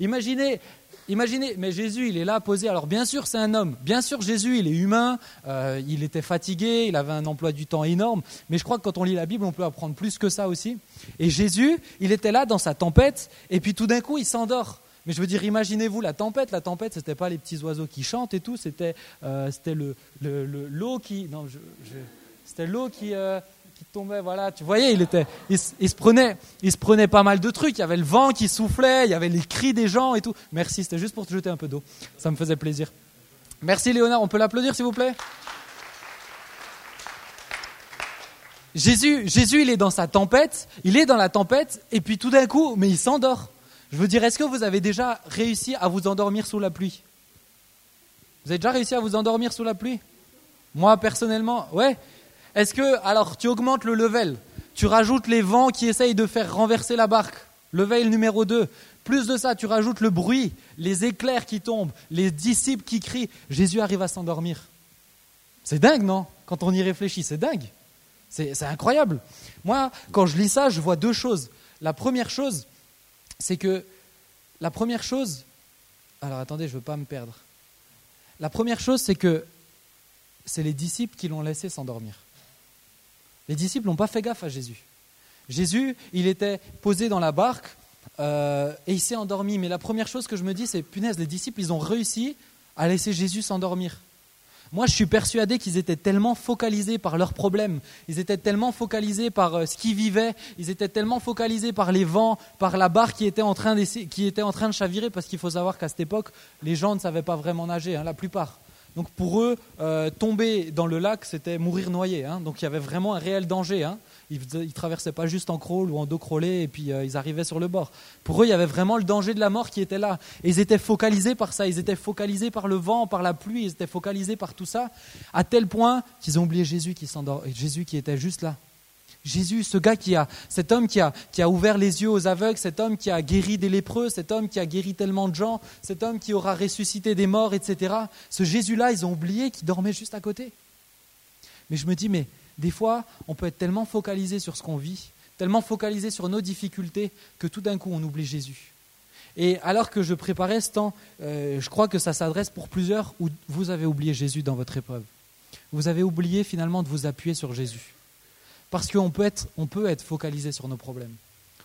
Imaginez, imaginez, mais Jésus il est là posé. Alors bien sûr c'est un homme, bien sûr Jésus il est humain, euh, il était fatigué, il avait un emploi du temps énorme, mais je crois que quand on lit la Bible on peut apprendre plus que ça aussi. Et Jésus il était là dans sa tempête et puis tout d'un coup il s'endort. Mais je veux dire, imaginez-vous la tempête. La tempête, ce n'était pas les petits oiseaux qui chantent et tout, c'était euh, c'était l'eau le, le, qui. Non, je, c'était l'eau qui, qui tombait. Voilà, tu voyais, il, était, il, se prenait, il se prenait pas mal de trucs. Il y avait le vent qui soufflait, il y avait les cris des gens et tout. Merci, c'était juste pour te jeter un peu d'eau. Ça me faisait plaisir. Merci Léonard, on peut l'applaudir s'il vous plaît? Jésus, Jésus, il est dans sa tempête, il est dans la tempête, et puis tout d'un coup, mais il s'endort. Je veux dire, est-ce que vous avez déjà réussi à vous endormir sous la pluie? Vous avez déjà réussi à vous endormir sous la pluie? Moi, personnellement, ouais. Est-ce que, alors, tu augmentes le level, tu rajoutes les vents qui essayent de faire renverser la barque, level numéro 2. Plus de ça, tu rajoutes le bruit, les éclairs qui tombent, les disciples qui crient. Jésus arrive à s'endormir. C'est dingue, non? Quand on y réfléchit, c'est dingue. C'est incroyable. Moi, quand je lis ça, je vois deux choses. La première chose, c'est que la première chose, alors attendez, je ne veux pas me perdre. La première chose, c'est que c'est les disciples qui l'ont laissé s'endormir. Les disciples n'ont pas fait gaffe à Jésus. Jésus, il était posé dans la barque euh, et il s'est endormi. Mais la première chose que je me dis, c'est punaise, les disciples, ils ont réussi à laisser Jésus s'endormir. Moi, je suis persuadé qu'ils étaient tellement focalisés par leurs problèmes, ils étaient tellement focalisés par euh, ce qu'ils vivaient, ils étaient tellement focalisés par les vents, par la barre qui était en train, qui était en train de chavirer, parce qu'il faut savoir qu'à cette époque, les gens ne savaient pas vraiment nager, hein, la plupart. Donc pour eux, euh, tomber dans le lac, c'était mourir noyé. Hein. Donc il y avait vraiment un réel danger. Hein. Ils ne traversaient pas juste en crawl ou en dos crawlé et puis euh, ils arrivaient sur le bord. Pour eux, il y avait vraiment le danger de la mort qui était là. Et ils étaient focalisés par ça. Ils étaient focalisés par le vent, par la pluie. Ils étaient focalisés par tout ça, à tel point qu'ils ont oublié Jésus qui Jésus qui était juste là. Jésus, ce gars qui a, cet homme qui a, ouvert les yeux aux aveugles, cet homme qui a guéri des lépreux, cet homme qui a guéri tellement de gens, cet homme qui aura ressuscité des morts, etc. Ce Jésus-là, ils ont oublié qu'il dormait juste à côté. Mais je me dis, mais des fois, on peut être tellement focalisé sur ce qu'on vit, tellement focalisé sur nos difficultés, que tout d'un coup, on oublie Jésus. Et alors que je préparais ce temps, euh, je crois que ça s'adresse pour plusieurs où vous avez oublié Jésus dans votre épreuve. Vous avez oublié finalement de vous appuyer sur Jésus. Parce qu'on peut être, peut être focalisé sur nos problèmes.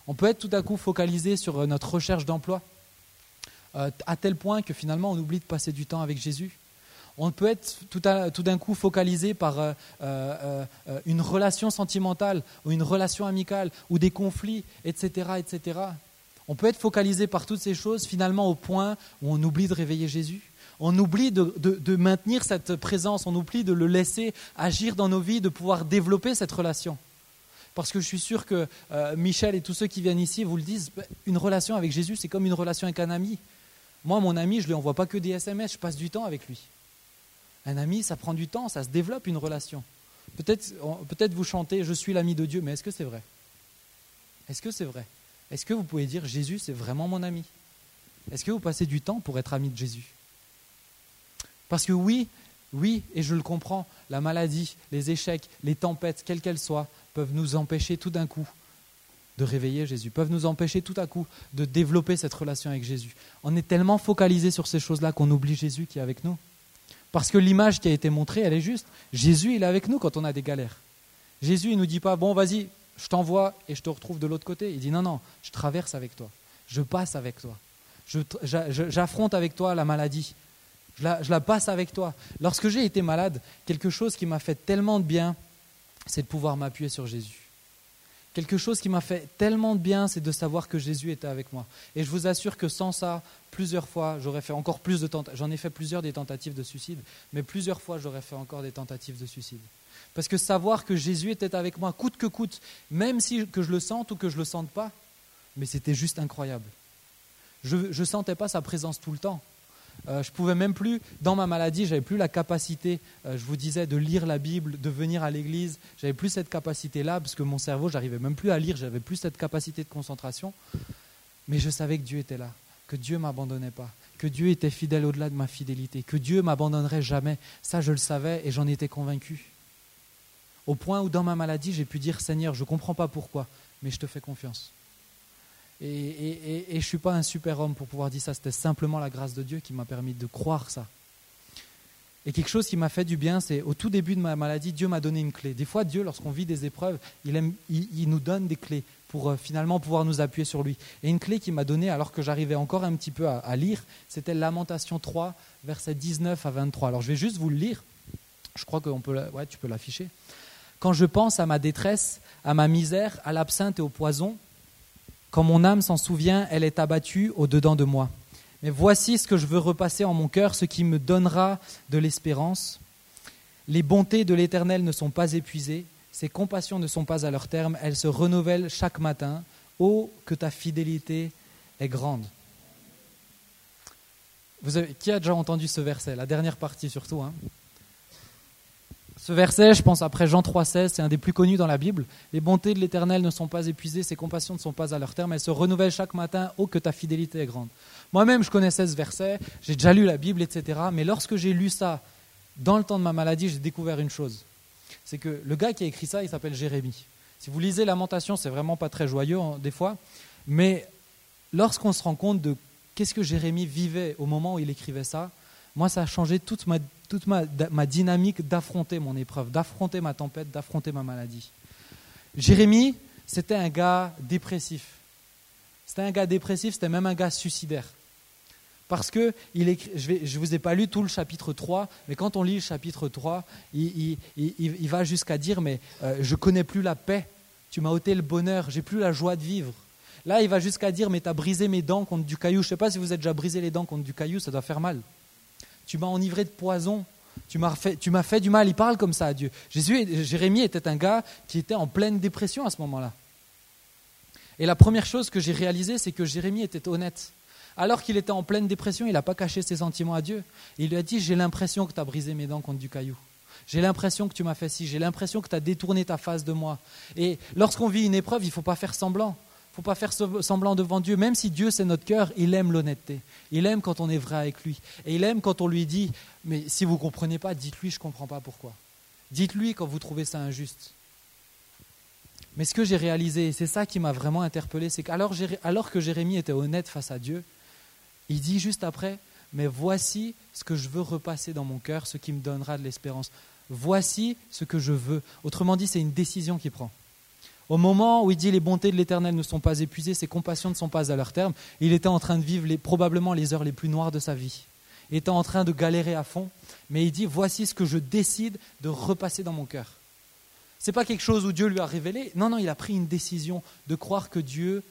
On peut être tout à coup focalisé sur euh, notre recherche d'emploi, euh, à tel point que finalement on oublie de passer du temps avec Jésus. On peut être tout, d'un coup focalisé par euh, une relation sentimentale ou une relation amicale ou des conflits, etc., etc. On peut être focalisé par toutes ces choses finalement au point où on oublie de réveiller Jésus on oublie de, maintenir cette présence, on oublie de le laisser agir dans nos vies, de pouvoir développer cette relation. Parce que je suis sûr que euh, Michel et tous ceux qui viennent ici vous le disent, bah, une relation avec Jésus, c'est comme une relation avec un ami. Moi, mon ami, je ne lui envoie pas que des SMS, je passe du temps avec lui. Un ami, ça prend du temps, ça se développe une relation. Peut-être peut vous chantez Je suis l'ami de Dieu, mais est-ce que c'est vrai? Est-ce que c'est vrai? Est-ce que vous pouvez dire Jésus, c'est vraiment mon ami? Est-ce que vous passez du temps pour être ami de Jésus? Parce que oui, oui, et je le comprends, la maladie, les échecs, les tempêtes, quelles qu'elles soient, peuvent nous empêcher tout d'un coup de réveiller Jésus, peuvent nous empêcher tout à coup de développer cette relation avec Jésus. On est tellement focalisé sur ces choses-là qu'on oublie Jésus qui est avec nous. Parce que l'image qui a été montrée, elle est juste. Jésus, il est avec nous quand on a des galères. Jésus, il ne nous dit pas, bon, vas-y, je t'envoie et je te retrouve de l'autre côté. Il dit, non, non, je traverse avec toi, je passe avec toi, j'affronte avec toi la maladie, je la, passe avec toi. Lorsque j'ai été malade, quelque chose qui m'a fait tellement de bien, c'est de pouvoir m'appuyer sur Jésus. Quelque chose qui m'a fait tellement de bien, c'est de savoir que Jésus était avec moi. Et je vous assure que sans ça, plusieurs fois, j'aurais fait encore plus de tentatives. J'en ai fait plusieurs des tentatives de suicide, mais plusieurs fois, j'aurais fait encore des tentatives de suicide. Parce que savoir que Jésus était avec moi, coûte que coûte, même si que je le sente ou que je ne le sente pas, mais c'était juste incroyable. Je ne sentais pas sa présence tout le temps. Euh, je pouvais même plus, dans ma maladie, j'avais plus la capacité, euh, je vous disais, de lire la Bible, de venir à l'église. J'avais plus cette capacité-là parce que mon cerveau, j'arrivais même plus à lire, j'avais plus cette capacité de concentration. Mais je savais que Dieu était là, que Dieu m'abandonnait pas, que Dieu était fidèle au-delà de ma fidélité, que Dieu m'abandonnerait jamais. Ça, je le savais et j'en étais convaincu. Au point où, dans ma maladie, j'ai pu dire Seigneur, je ne comprends pas pourquoi, mais je te fais confiance. Et, je ne suis pas un super homme pour pouvoir dire ça, c'était simplement la grâce de Dieu qui m'a permis de croire ça. Et quelque chose qui m'a fait du bien, c'est au tout début de ma maladie, Dieu m'a donné une clé. Des fois, Dieu, lorsqu'on vit des épreuves, il, il, nous donne des clés pour euh, finalement pouvoir nous appuyer sur lui. Et une clé qu'il m'a donnée alors que j'arrivais encore un petit peu à, lire, c'était Lamentation 3, versets 19 à 23. Alors je vais juste vous le lire. Je crois que ouais, tu peux l'afficher. Quand je pense à ma détresse, à ma misère, à l'absinthe et au poison, quand mon âme s'en souvient, elle est abattue au-dedans de moi. Mais voici ce que je veux repasser en mon cœur, ce qui me donnera de l'espérance. Les bontés de l'Éternel ne sont pas épuisées, ses compassions ne sont pas à leur terme, elles se renouvellent chaque matin. Oh, que ta fidélité est grande. Qui a déjà entendu ce verset? La dernière partie surtout. Hein ce verset, je pense après Jean 3,16, c'est un des plus connus dans la Bible. Les bontés de l'Éternel ne sont pas épuisées, ses compassions ne sont pas à leur terme, elles se renouvellent chaque matin. Oh, que ta fidélité est grande. Moi-même, je connaissais ce verset, j'ai déjà lu la Bible, etc. Mais lorsque j'ai lu ça dans le temps de ma maladie, j'ai découvert une chose. C'est que le gars qui a écrit ça, il s'appelle Jérémie. Si vous lisez Lamentation, c'est vraiment pas très joyeux hein, des fois. Mais lorsqu'on se rend compte de qu'est-ce que Jérémie vivait au moment où il écrivait ça, moi, ça a changé toute ma, toute ma, dynamique d'affronter mon épreuve, d'affronter ma tempête, d'affronter ma maladie. Jérémie, c'était un gars dépressif. C'était un gars dépressif, c'était même un gars suicidaire. Parce que il écrit, je ne vous ai pas lu tout le chapitre 3, mais quand on lit le chapitre 3, il, va jusqu'à dire, mais euh, je connais plus la paix, tu m'as ôté le bonheur, j'ai plus la joie de vivre. Là, il va jusqu'à dire, mais tu as brisé mes dents contre du caillou. Je ne sais pas si vous avez déjà brisé les dents contre du caillou, ça doit faire mal tu m'as enivré de poison, tu m'as fait, du mal. Il parle comme ça à Dieu. Jésus, Jérémie était un gars qui était en pleine dépression à ce moment-là. Et la première chose que j'ai réalisée, c'est que Jérémie était honnête. Alors qu'il était en pleine dépression, il n'a pas caché ses sentiments à Dieu. Il lui a dit, j'ai l'impression que tu as brisé mes dents contre du caillou. J'ai l'impression que tu m'as fait ci, j'ai l'impression que tu as détourné ta face de moi. Et lorsqu'on vit une épreuve, il ne faut pas faire semblant faut pas faire semblant devant Dieu. Même si Dieu, c'est notre cœur, il aime l'honnêteté. Il aime quand on est vrai avec lui. Et il aime quand on lui dit, mais si vous ne comprenez pas, dites-lui, je ne comprends pas pourquoi. Dites-lui quand vous trouvez ça injuste. Mais ce que j'ai réalisé, et c'est ça qui m'a vraiment interpellé, c'est qu'alors alors que Jérémie était honnête face à Dieu, il dit juste après, mais voici ce que je veux repasser dans mon cœur, ce qui me donnera de l'espérance. Voici ce que je veux. Autrement dit, c'est une décision qu'il prend. Au moment où il dit les bontés de l'Éternel ne sont pas épuisées, ses compassions ne sont pas à leur terme, il était en train de vivre probablement les heures les plus noires de sa vie. Il était en train de galérer à fond, mais il dit voici ce que je décide de repasser dans mon cœur. Ce n'est pas quelque chose où Dieu lui a révélé. Non, non, il a pris une décision de croire que Dieu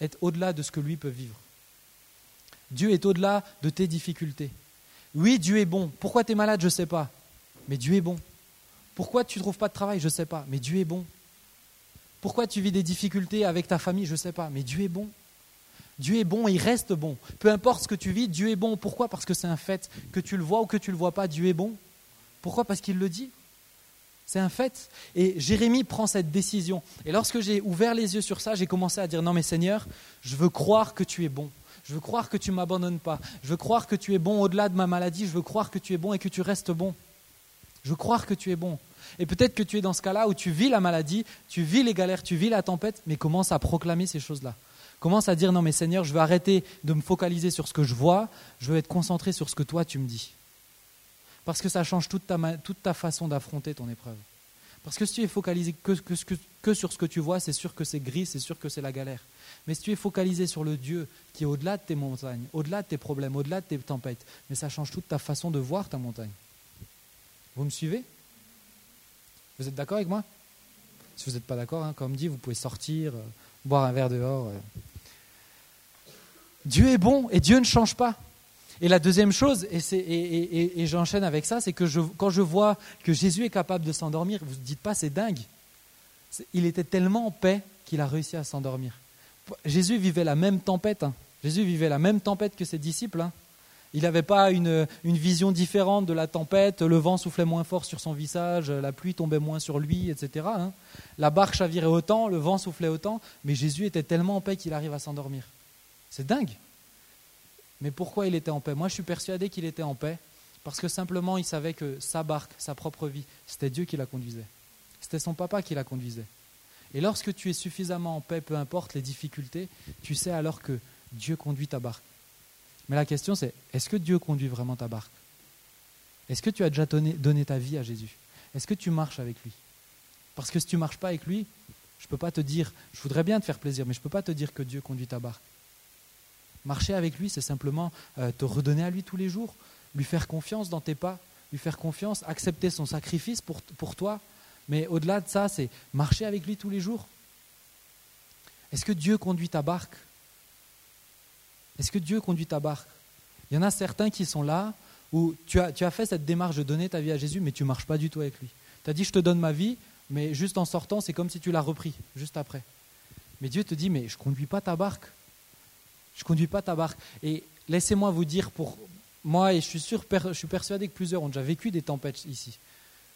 est au-delà de ce que lui peut vivre. Dieu est au-delà de tes difficultés. Oui, Dieu est bon. Pourquoi tu es malade, je ne sais pas. Mais Dieu est bon. Pourquoi tu ne trouves pas de travail, je ne sais pas. Mais Dieu est bon. Pourquoi tu vis des difficultés avec ta famille? Je ne sais pas, mais Dieu est bon. Dieu est bon, il reste bon. Peu importe ce que tu vis, Dieu est bon. Pourquoi? Parce que c'est un fait. Que tu le vois ou que tu ne le vois pas, Dieu est bon. Pourquoi? Parce qu'il le dit. C'est un fait. Et Jérémie prend cette décision. Et lorsque j'ai ouvert les yeux sur ça, j'ai commencé à dire, non mais Seigneur, je veux croire que tu es bon. Je veux croire que tu ne m'abandonnes pas. Je veux croire que tu es bon au-delà de ma maladie. Je veux croire que tu es bon et que tu restes bon. Je veux croire que tu es bon. Et peut-être que tu es dans ce cas-là où tu vis la maladie, tu vis les galères, tu vis la tempête, mais commence à proclamer ces choses-là. Commence à dire non mais Seigneur, je veux arrêter de me focaliser sur ce que je vois, je veux être concentré sur ce que toi tu me dis. Parce que ça change toute ta, façon d'affronter ton épreuve. Parce que si tu es focalisé que, que sur ce que tu vois, c'est sûr que c'est gris, c'est sûr que c'est la galère. Mais si tu es focalisé sur le Dieu qui est au-delà de tes montagnes, au-delà de tes problèmes, au-delà de tes tempêtes, mais ça change toute ta façon de voir ta montagne. Vous me suivez? Vous êtes d'accord avec moi? Si vous n'êtes pas d'accord, hein, comme dit, vous pouvez sortir, euh, boire un verre dehors. Euh. Dieu est bon et Dieu ne change pas. Et la deuxième chose, et, j'enchaîne avec ça, c'est que quand je vois que Jésus est capable de s'endormir, vous ne dites pas c'est dingue. Il était tellement en paix qu'il a réussi à s'endormir. Jésus vivait la même tempête. Hein. Jésus vivait la même tempête que ses disciples. Hein. Il n'avait pas une, vision différente de la tempête, le vent soufflait moins fort sur son visage, la pluie tombait moins sur lui, etc. Hein. La barque chavirait autant, le vent soufflait autant, mais Jésus était tellement en paix qu'il arrive à s'endormir. C'est dingue. Mais pourquoi il était en paix? Moi, je suis persuadé qu'il était en paix parce que simplement il savait que sa barque, sa propre vie, c'était Dieu qui la conduisait. C'était son papa qui la conduisait. Et lorsque tu es suffisamment en paix, peu importe les difficultés, tu sais alors que Dieu conduit ta barque. Mais la question c'est, est-ce que Dieu conduit vraiment ta barque? Est-ce que tu as déjà donné, ta vie à Jésus? Est-ce que tu marches avec lui? Parce que si tu ne marches pas avec lui, Je ne peux pas te dire, je voudrais bien te faire plaisir, mais je ne peux pas te dire que Dieu conduit ta barque. Marcher avec lui, c'est simplement euh, te redonner à lui tous les jours, lui faire confiance dans tes pas, lui faire confiance, accepter son sacrifice pour, pour toi. Mais au-delà de ça, c'est marcher avec lui tous les jours. Est-ce que Dieu conduit ta barque? Est-ce que Dieu conduit ta barque? Il y en a certains qui sont là où tu as, tu as fait cette démarche de donner ta vie à Jésus, mais tu ne marches pas du tout avec lui. Tu as dit, je te donne ma vie, mais juste en sortant, c'est comme si tu l'as repris, juste après. Mais Dieu te dit, mais je ne conduis pas ta barque. Je ne conduis pas ta barque. Et laissez-moi vous dire, pour moi, et je suis, sûr, je suis persuadé que plusieurs ont déjà vécu des tempêtes ici,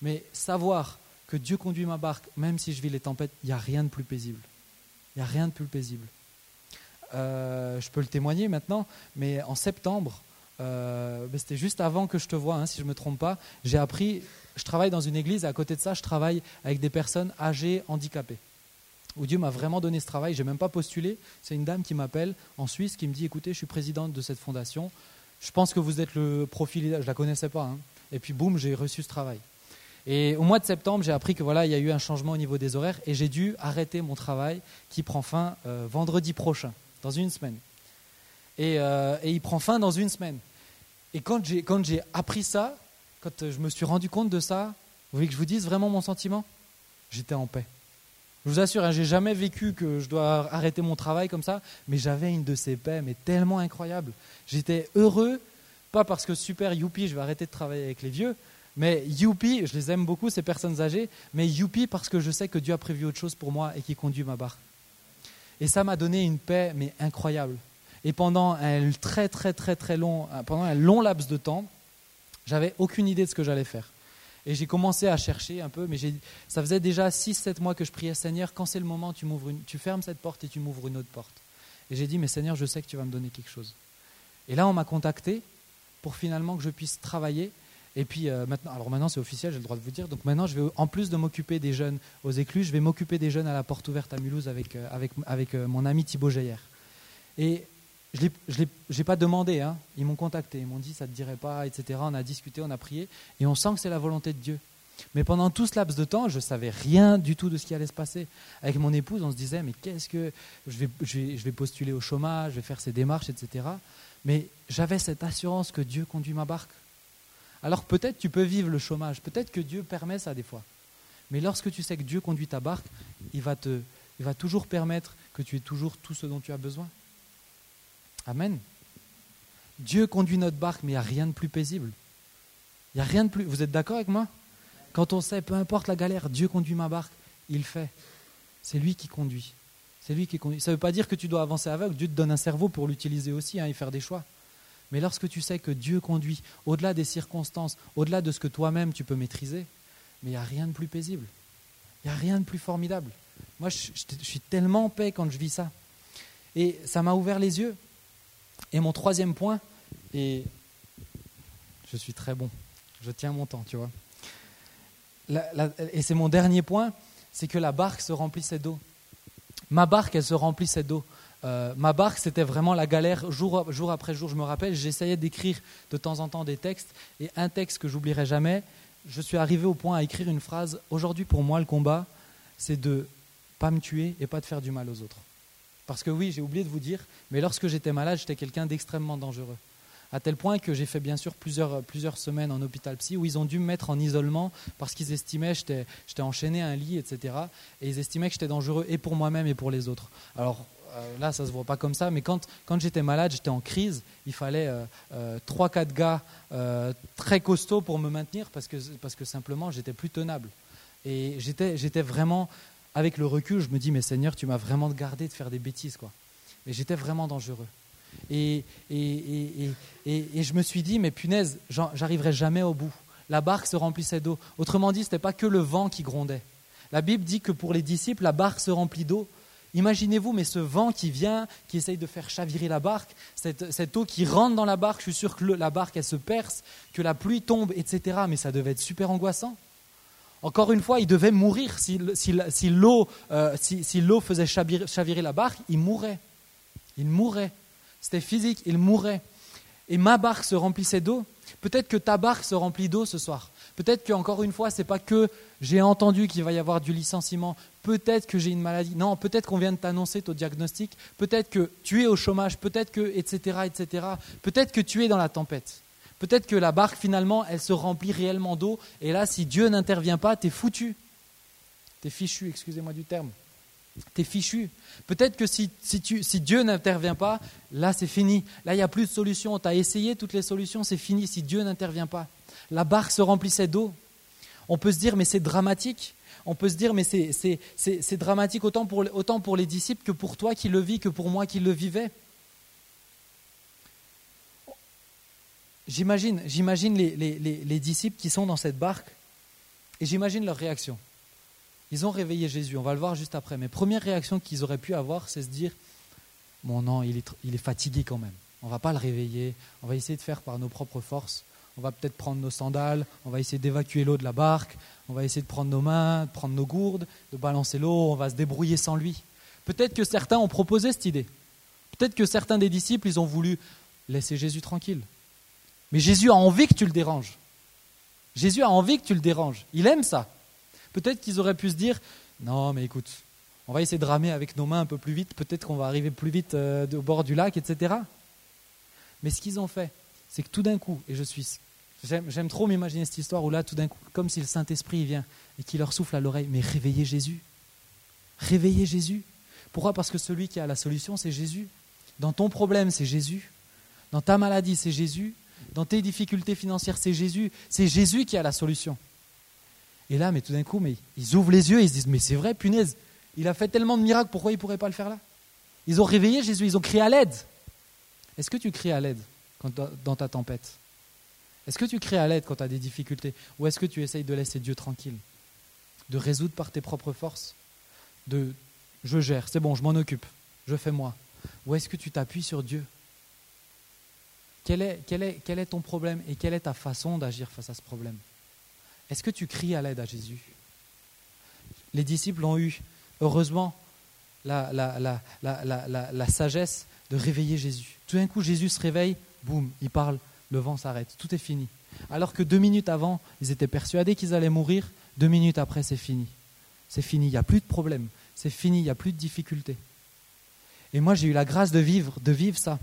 mais savoir que Dieu conduit ma barque, même si je vis les tempêtes, il n'y a rien de plus paisible. Il n'y a rien de plus paisible. Euh, je peux le témoigner maintenant, mais en septembre, euh, c'était juste avant que je te vois, hein, si je ne me trompe pas, j'ai appris, je travaille dans une église, et à côté de ça, je travaille avec des personnes âgées, handicapées. Où Dieu m'a vraiment donné ce travail, je n'ai même pas postulé. C'est une dame qui m'appelle en Suisse qui me dit écoutez, je suis présidente de cette fondation, je pense que vous êtes le profil, je la connaissais pas. Hein. Et puis boum, j'ai reçu ce travail. Et au mois de septembre, j'ai appris que voilà, il y a eu un changement au niveau des horaires et j'ai dû arrêter mon travail qui prend fin euh, vendredi prochain, dans une semaine. Euh, et, il prend fin dans une semaine. Et quand j'ai, appris ça, quand je me suis rendu compte de ça, vous voulez que je vous dise vraiment mon sentiment? J'étais en paix. Je vous assure, hein, j'ai jamais vécu que je dois arrêter mon travail comme ça, mais j'avais une de ces paix, mais tellement incroyable. J'étais heureux, pas parce que super, youpi, je vais arrêter de travailler avec les vieux, mais youpi, je les aime beaucoup, ces personnes âgées, mais youpi parce que je sais que Dieu a prévu autre chose pour moi et qui conduit ma barque. Et ça m'a donné une paix, mais incroyable. Et pendant un très, très, très, très long, pendant un long laps de temps, j'avais aucune idée de ce que j'allais faire. Et j'ai commencé à chercher un peu, mais ça faisait déjà 6-7 mois que je priais Seigneur, quand c'est le moment, tu, tu fermes cette porte et tu m'ouvres une autre porte. Et j'ai dit, mais Seigneur, je sais que tu vas me donner quelque chose. Et là, on m'a contacté pour finalement que je puisse travailler et puis euh, maintenant, alors maintenant c'est officiel, j'ai le droit de vous dire. Donc maintenant, je vais en plus de m'occuper des jeunes aux éclus, je vais m'occuper des jeunes à la porte ouverte à Mulhouse avec, euh, avec, euh, mon ami Thibaut Jaillère. Et je n'ai pas demandé, hein. ils m'ont contacté, ils m'ont dit ça ne te dirait pas, etc. On a discuté, on a prié, et on sent que c'est la volonté de Dieu. Mais pendant tout ce laps de temps, je ne savais rien du tout de ce qui allait se passer. Avec mon épouse, on se disait, mais qu'est-ce que... Je vais, je, vais, je vais postuler au chômage, je vais faire ces démarches, etc. Mais j'avais cette assurance que Dieu conduit ma barque. Alors peut-être tu peux vivre le chômage, peut-être que Dieu permet ça des fois. Mais lorsque tu sais que Dieu conduit ta barque, il va, toujours permettre que tu aies toujours tout ce dont tu as besoin. Amen. Dieu conduit notre barque, mais il n'y a rien de plus paisible. Il n'y a rien de plus. Vous êtes d'accord avec moi? Quand on sait, peu importe la galère, Dieu conduit ma barque, il fait. C'est lui qui conduit. C'est lui qui conduit. Ça ne veut pas dire que tu dois avancer avec. Dieu te donne un cerveau pour l'utiliser aussi hein, et faire des choix. Mais lorsque tu sais que Dieu conduit au-delà des circonstances, au-delà de ce que toi-même tu peux maîtriser, mais il n'y a rien de plus paisible. Il n'y a rien de plus formidable. Moi, je, suis tellement en paix quand je vis ça. Et ça m'a ouvert les yeux. Et mon troisième point, et je suis très bon, je tiens mon temps, tu vois. et c'est mon dernier point, c'est que la barque se remplissait d'eau. Ma barque, elle se remplissait d'eau. Euh, ma barque, c'était vraiment la galère jour, après jour. Je me rappelle, j'essayais d'écrire de temps en temps des textes, et un texte que j'oublierai jamais, je suis arrivé au point à écrire une phrase Aujourd'hui, pour moi, le combat, c'est de pas me tuer et pas de faire du mal aux autres. Parce que oui, j'ai oublié de vous dire, mais lorsque j'étais malade, j'étais quelqu'un d'extrêmement dangereux. À tel point que j'ai fait bien sûr plusieurs, plusieurs semaines en hôpital psy où ils ont dû me mettre en isolement parce qu'ils estimaient que j'étais enchaîné à un lit, etc. Et ils estimaient que j'étais dangereux et pour moi-même et pour les autres. Alors euh, là, ça se voit pas comme ça, mais quand, quand j'étais malade, j'étais en crise, il fallait euh, euh, trois, 4 gars très costauds pour me maintenir parce que, parce que simplement, j'étais plus tenable. Et j'étais, j'étais vraiment, avec le recul, je me dis, mais Seigneur, tu m'as vraiment gardé de faire des bêtises. quoi. Mais j'étais vraiment dangereux. Et, et, et, et, je me suis dit, mais punaise, j'arriverai jamais au bout. La barque se remplissait d'eau. Autrement dit, ce n'était pas que le vent qui grondait. La Bible dit que pour les disciples, la barque se remplit d'eau, Imaginez-vous, mais ce vent qui vient, qui essaye de faire chavirer la barque, cette, eau qui rentre dans la barque, je suis sûr que la barque, elle se perce, que la pluie tombe, etc. Mais ça devait être super angoissant. Encore une fois, il devait mourir. Si, euh, l'eau faisait chavirer, la barque, il mourrait. Il mourrait. C'était physique, il mourrait. Et ma barque se remplissait d'eau. Peut-être que ta barque se remplit d'eau ce soir. Peut-être qu'encore une fois, c'est pas que j'ai entendu qu'il va y avoir du licenciement, peut-être que j'ai une maladie. Non, peut-être qu'on vient de t'annoncer ton diagnostic, peut-être que tu es au chômage, peut-être que, etc., etc. Peut-être que tu es dans la tempête. Peut-être que la barque, finalement, elle se remplit réellement d'eau, et là, si Dieu n'intervient pas, t'es foutu. T'es fichu, excusez-moi du terme. T'es fichu. Peut-être que si, si, Dieu n'intervient pas, là c'est fini. Là il n'y a plus de solution. Tu as essayé toutes les solutions, c'est fini si Dieu n'intervient pas. La barque se remplissait d'eau. On peut se dire, mais c'est dramatique. On peut se dire, mais c'est dramatique autant pour, autant pour les disciples que pour toi qui le vis, que pour moi qui le vivais. J'imagine, j'imagine les, les disciples qui sont dans cette barque et j'imagine leur réaction. Ils ont réveillé Jésus, on va le voir juste après. Mais première réaction qu'ils auraient pu avoir, c'est se dire Bon, non, il est, il est fatigué quand même. On va pas le réveiller. On va essayer de faire par nos propres forces. On va peut-être prendre nos sandales. On va essayer d'évacuer l'eau de la barque. On va essayer de prendre nos mains, de prendre nos gourdes, de balancer l'eau. On va se débrouiller sans lui. Peut-être que certains ont proposé cette idée. Peut-être que certains des disciples, ils ont voulu laisser Jésus tranquille. Mais Jésus a envie que tu le déranges. Jésus a envie que tu le déranges. Il aime ça. Peut-être qu'ils auraient pu se dire Non, mais écoute, on va essayer de ramer avec nos mains un peu plus vite, peut-être qu'on va arriver plus vite euh, au bord du lac, etc. Mais ce qu'ils ont fait, c'est que tout d'un coup, et je suis. J'aime trop m'imaginer cette histoire où là, tout d'un coup, comme si le Saint-Esprit vient et qui leur souffle à l'oreille, mais réveillez Jésus. Réveillez Jésus. Pourquoi? Parce que celui qui a la solution, c'est Jésus. Dans ton problème, c'est Jésus. Dans ta maladie, c'est Jésus. Dans tes difficultés financières, c'est Jésus. C'est Jésus qui a la solution. Et là, mais tout d'un coup, mais ils ouvrent les yeux et ils se disent, mais c'est vrai, punaise, il a fait tellement de miracles, pourquoi il ne pourrait pas le faire là? Ils ont réveillé Jésus, ils ont crié à l'aide. Est-ce que tu cries à l'aide dans ta tempête? Est-ce que tu cries à l'aide quand tu as des difficultés? Ou est-ce que tu essayes de laisser Dieu tranquille? De résoudre par tes propres forces? De je gère, c'est bon, je m'en occupe, je fais moi. Ou est-ce que tu t'appuies sur Dieu? Quel est, quel, est, quel est ton problème et quelle est ta façon d'agir face à ce problème? Est-ce que tu cries à l'aide à Jésus? Les disciples ont eu, heureusement, la, sagesse de réveiller Jésus. Tout d'un coup, Jésus se réveille, boum, il parle, le vent s'arrête, tout est fini. Alors que deux minutes avant, ils étaient persuadés qu'ils allaient mourir, deux minutes après, c'est fini. C'est fini, il n'y a plus de problème, c'est fini, il n'y a plus de difficulté. Et moi, j'ai eu la grâce de vivre, de vivre ça.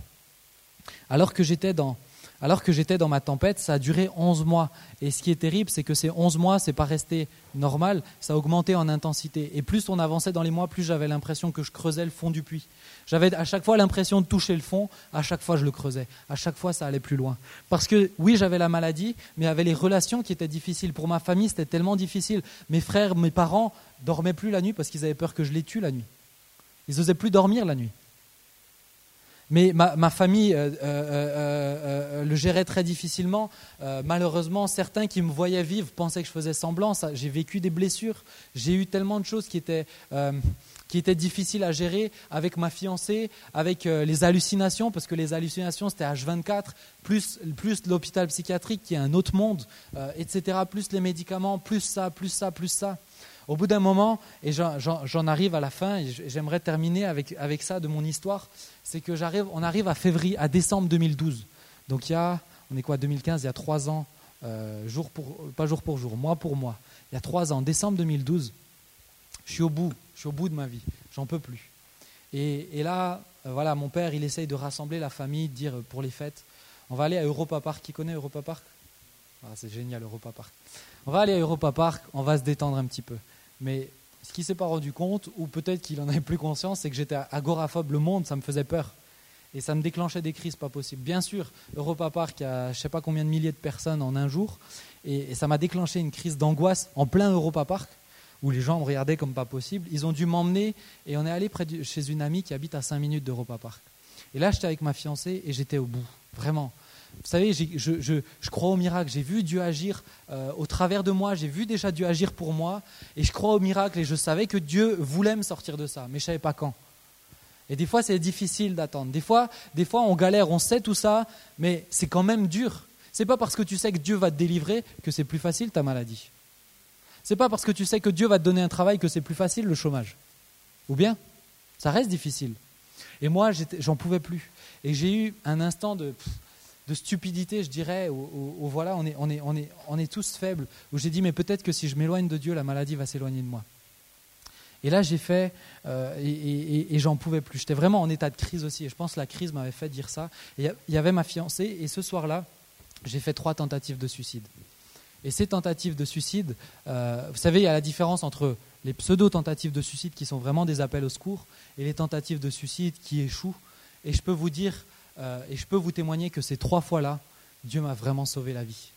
Alors que j'étais dans, alors que j'étais dans ma tempête, ça a duré 11 mois. Et ce qui est terrible, c'est que ces 11 mois, c'est pas resté normal, ça a augmenté en intensité. Et plus on avançait dans les mois, plus j'avais l'impression que je creusais le fond du puits. J'avais à chaque fois l'impression de toucher le fond, à chaque fois je le creusais. À chaque fois, ça allait plus loin. Parce que oui, j'avais la maladie, mais avait les relations qui étaient difficiles. Pour ma famille, c'était tellement difficile. Mes frères, mes parents dormaient plus la nuit parce qu'ils avaient peur que je les tue la nuit. Ils n'osaient plus dormir la nuit. Mais ma, famille euh, euh, euh, le gérait très difficilement. malheureusement, certains qui me voyaient vivre pensaient que je faisais semblant. J'ai vécu des blessures. J'ai eu tellement de choses qui étaient, qui à gérer avec ma fiancée, avec les hallucinations, parce que les hallucinations, c'était H24, plus, plus l'hôpital psychiatrique qui est un autre monde, etc., plus les médicaments, plus ça, plus ça, plus ça. Au bout d'un moment, et j'en arrive à la fin, j'aimerais terminer avec, avec ça de mon histoire, c'est que j'arrive, on arrive à février, à décembre 2012. Donc il y a, on est quoi, 2015, il y a trois ans, euh, jour pour, pas jour pour jour, mois pour mois. Il y a trois ans, décembre 2012, je suis au bout, je suis au bout de ma vie, j'en peux plus. Et, là, euh, voilà, mon père, il essaye de rassembler la famille, de dire pour les fêtes, on va aller à Europa Park. Qui connaît Europa Park? Ah, C'est génial, Europa Park. On va aller à Europa Park, on va se détendre un petit peu. Mais ce qu'il s'est pas rendu compte, ou peut-être qu'il en avait plus conscience, c'est que j'étais agoraphobe. Le monde, ça me faisait peur. Et ça me déclenchait des crises pas possibles. Bien sûr, Europa Park, a je sais pas combien de milliers de personnes en un jour. Et, ça m'a déclenché une crise d'angoisse en plein Europa Park, où les gens me regardaient comme pas possible. Ils ont dû m'emmener et on est allé chez une amie qui habite à 5 minutes d'Europa Park. Et là, j'étais avec ma fiancée et j'étais au bout. Vraiment. Vous savez, je, crois au miracle. J'ai vu Dieu agir euh, au travers de moi. J'ai vu déjà Dieu agir pour moi. Et je crois au miracle. Et je savais que Dieu voulait me sortir de ça. Mais je ne savais pas quand. Et des fois, c'est difficile d'attendre. Des fois, des fois, on galère, on sait tout ça, mais c'est quand même dur. C'est pas parce que tu sais que Dieu va te délivrer que c'est plus facile ta maladie. C'est pas parce que tu sais que Dieu va te donner un travail que c'est plus facile le chômage. Ou bien, ça reste difficile. Et moi, j'en pouvais plus. Et j'ai eu un instant de de stupidité, je dirais, où, voilà, on est, on, est, on, est, on est tous faibles, où j'ai dit, mais peut-être que si je m'éloigne de Dieu, la maladie va s'éloigner de moi. Et là, j'ai fait, euh, et, j'en pouvais plus. J'étais vraiment en état de crise aussi. Et je pense que la crise m'avait fait dire ça. il y avait ma fiancée, et ce soir-là, j'ai fait trois tentatives de suicide. Et ces tentatives de suicide, euh, vous savez, il y a la différence entre les pseudo-tentatives de suicide qui sont vraiment des appels au secours et les tentatives de suicide qui échouent. Et je peux vous dire, euh, et je peux vous témoigner que ces trois fois-là, Dieu m'a vraiment sauvé la vie.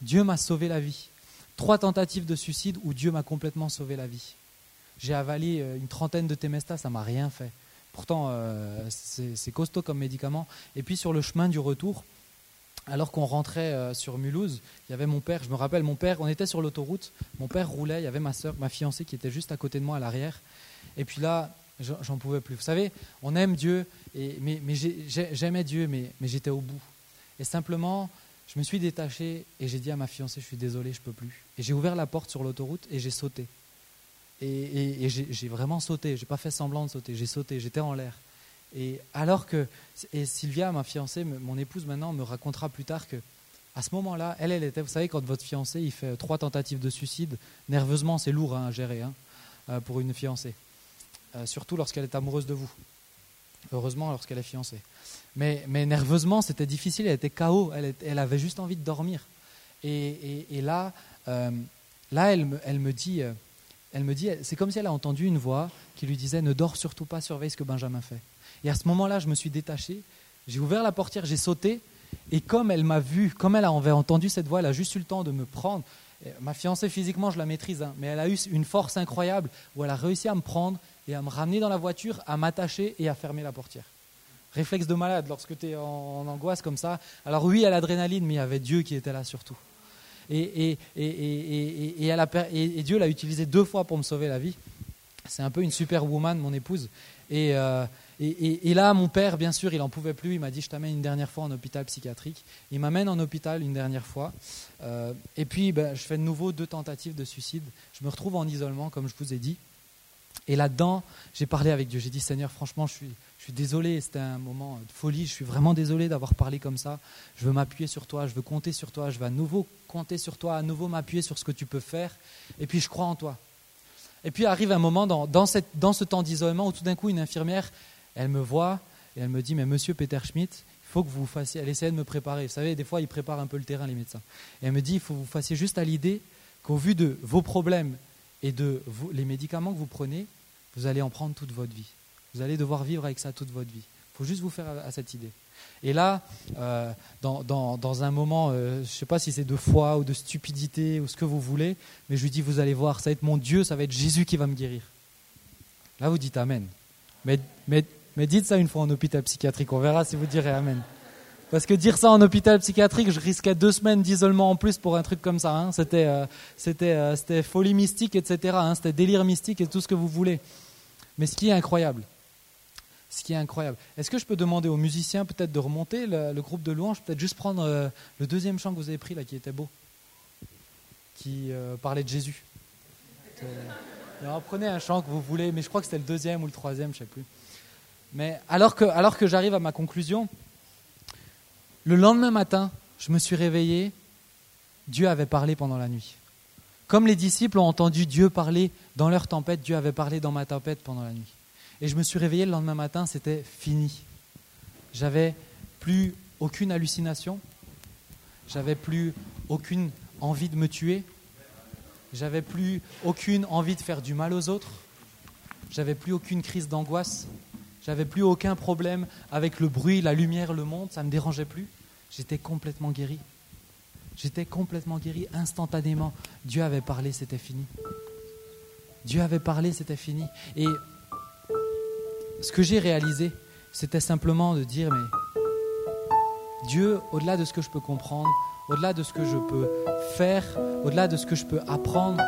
Dieu m'a sauvé la vie. Trois tentatives de suicide où Dieu m'a complètement sauvé la vie. J'ai avalé euh, une trentaine de Temesta, ça m'a rien fait. Pourtant, euh, c'est costaud comme médicament. Et puis sur le chemin du retour, alors qu'on rentrait sur Mulhouse, il y avait mon père, je me rappelle, mon père, on était sur l'autoroute, mon père roulait, il y avait ma soeur, ma fiancée qui était juste à côté de moi à l'arrière. Et puis là, j'en pouvais plus. Vous savez, on aime Dieu, mais, mais j'aimais Dieu, mais, mais j'étais au bout. Et simplement, je me suis détaché et j'ai dit à ma fiancée, je suis désolé, je peux plus. Et j'ai ouvert la porte sur l'autoroute et j'ai sauté. Et, j'ai vraiment sauté, j'ai pas fait semblant de sauter, j'ai sauté, j'étais en l'air. Et alors que, et Sylvia, ma fiancée, mon épouse maintenant, me racontera plus tard que, à ce moment-là, elle, elle était, vous savez, quand votre fiancé, il fait trois tentatives de suicide, nerveusement, c'est lourd hein, à gérer hein, euh, pour une fiancée, euh, surtout lorsqu'elle est amoureuse de vous. Heureusement, lorsqu'elle est fiancée. Mais, mais nerveusement, c'était difficile, elle était KO, elle, elle, avait juste envie de dormir. Et, et, là, euh, là elle, me, elle me dit, me dit, c'est comme si elle a entendu une voix qui lui disait Ne dors surtout pas, surveille ce que Benjamin fait. Et à ce moment-là, je me suis détaché, j'ai ouvert la portière, j'ai sauté, et comme elle m'a vu, comme elle avait entendu cette voix, elle a juste eu le temps de me prendre. Ma fiancée, physiquement, je la maîtrise, hein, mais elle a eu une force incroyable où elle a réussi à me prendre et à me ramener dans la voiture, à m'attacher et à fermer la portière. Réflexe de malade lorsque tu es en, angoisse comme ça. Alors oui, a l'adrénaline, mais il y avait Dieu qui était là surtout. Et, et, Dieu l'a utilisé deux fois pour me sauver la vie. C'est un peu une superwoman, mon épouse. Euh, et, là, mon père, bien sûr, il n'en pouvait plus. Il m'a dit Je t'amène une dernière fois en hôpital psychiatrique. Il m'amène en hôpital une dernière fois. Euh, et puis, ben, je fais de nouveau deux tentatives de suicide. Je me retrouve en isolement, comme je vous ai dit. Et là-dedans, j'ai parlé avec Dieu. J'ai dit Seigneur, franchement, je suis, suis désolé, c'était un moment de folie, je suis vraiment désolé d'avoir parlé comme ça. Je veux m'appuyer sur toi, je veux compter sur toi, je veux à nouveau compter sur toi, à nouveau m'appuyer sur ce que tu peux faire. Et puis je crois en toi. Et puis arrive un moment dans, cette, dans ce temps d'isolement où tout d'un coup une infirmière, elle me voit et elle me dit, mais monsieur Peter Schmidt, il faut que vous fassiez, elle essaie de me préparer. Vous savez, des fois ils préparent un peu le terrain, les médecins. Et elle me dit, il faut que vous fassiez juste à l'idée qu'au vu de vos problèmes et de les médicaments que vous prenez, vous allez en prendre toute votre vie. Vous allez devoir vivre avec ça toute votre vie. Il faut juste vous faire à, cette idée. Et là, euh, dans, un moment, euh, je ne sais pas si c'est de foi ou de stupidité ou ce que vous voulez, mais je lui dis, vous allez voir, ça va être mon Dieu, ça va être Jésus qui va me guérir. Là, vous dites Amen. Mais, dites ça une fois en hôpital psychiatrique, on verra si vous direz Amen. Parce que dire ça en hôpital psychiatrique, je risquais deux semaines d'isolement en plus pour un truc comme ça. Hein. C'était, euh, c'était, folie mystique, etc. Hein. C'était délire mystique et tout ce que vous voulez. Mais ce qui est incroyable, ce qui est incroyable. Est-ce que je peux demander aux musiciens peut-être de remonter le, groupe de louanges, peut-être juste prendre euh, le deuxième chant que vous avez pris là, qui était beau, qui euh, parlait de Jésus. Prenez un chant que vous voulez, mais je crois que c'était le deuxième ou le troisième, je ne sais plus. Mais alors que, alors que j'arrive à ma conclusion, le lendemain matin, je me suis réveillé, Dieu avait parlé pendant la nuit. Comme les disciples ont entendu Dieu parler dans leur tempête, Dieu avait parlé dans ma tempête pendant la nuit. Et je me suis réveillé le lendemain matin, c'était fini. J'avais plus aucune hallucination, j'avais plus aucune envie de me tuer, j'avais plus aucune envie de faire du mal aux autres, j'avais plus aucune crise d'angoisse, j'avais plus aucun problème avec le bruit, la lumière, le monde, ça ne me dérangeait plus. J'étais complètement guéri. J'étais complètement guéri instantanément. Dieu avait parlé, c'était fini. Dieu avait parlé, c'était fini. Et ce que j'ai réalisé, c'était simplement de dire, mais Dieu, au-delà de ce que je peux comprendre, au-delà de ce que je peux faire, au-delà de ce que je peux apprendre,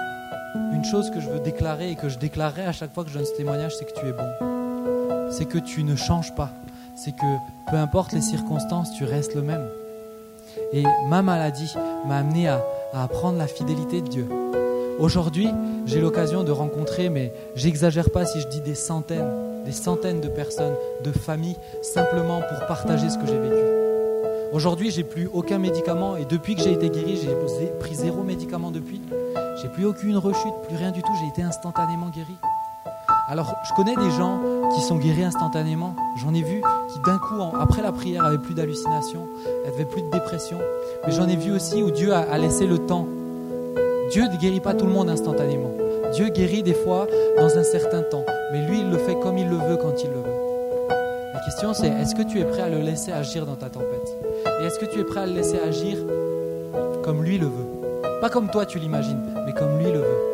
une chose que je veux déclarer et que je déclarerai à chaque fois que je donne ce témoignage, c'est que tu es bon. C'est que tu ne changes pas. C'est que peu importe les circonstances, tu restes le même. Et ma maladie m'a amené à, apprendre la fidélité de Dieu. Aujourd'hui, j'ai l'occasion de rencontrer, mais j'exagère pas si je dis des centaines, des centaines de personnes, de familles, simplement pour partager ce que j'ai vécu. Aujourd'hui, j'ai plus aucun médicament et depuis que j'ai été guéri, j'ai pris zéro médicament depuis. J'ai plus aucune rechute, plus rien du tout. J'ai été instantanément guéri. Alors, je connais des gens qui sont guéris instantanément. J'en ai vu qui, d'un coup, après la prière, avaient plus d'hallucinations, n'avaient plus de dépression. Mais j'en ai vu aussi où Dieu a laissé le temps. Dieu ne guérit pas tout le monde instantanément. Dieu guérit des fois dans un certain temps. Mais lui, il le fait comme il le veut quand il le veut. La question, c'est est-ce que tu es prêt à le laisser agir dans ta tempête? Et est-ce que tu es prêt à le laisser agir comme lui le veut? Pas comme toi tu l'imagines, mais comme lui le veut.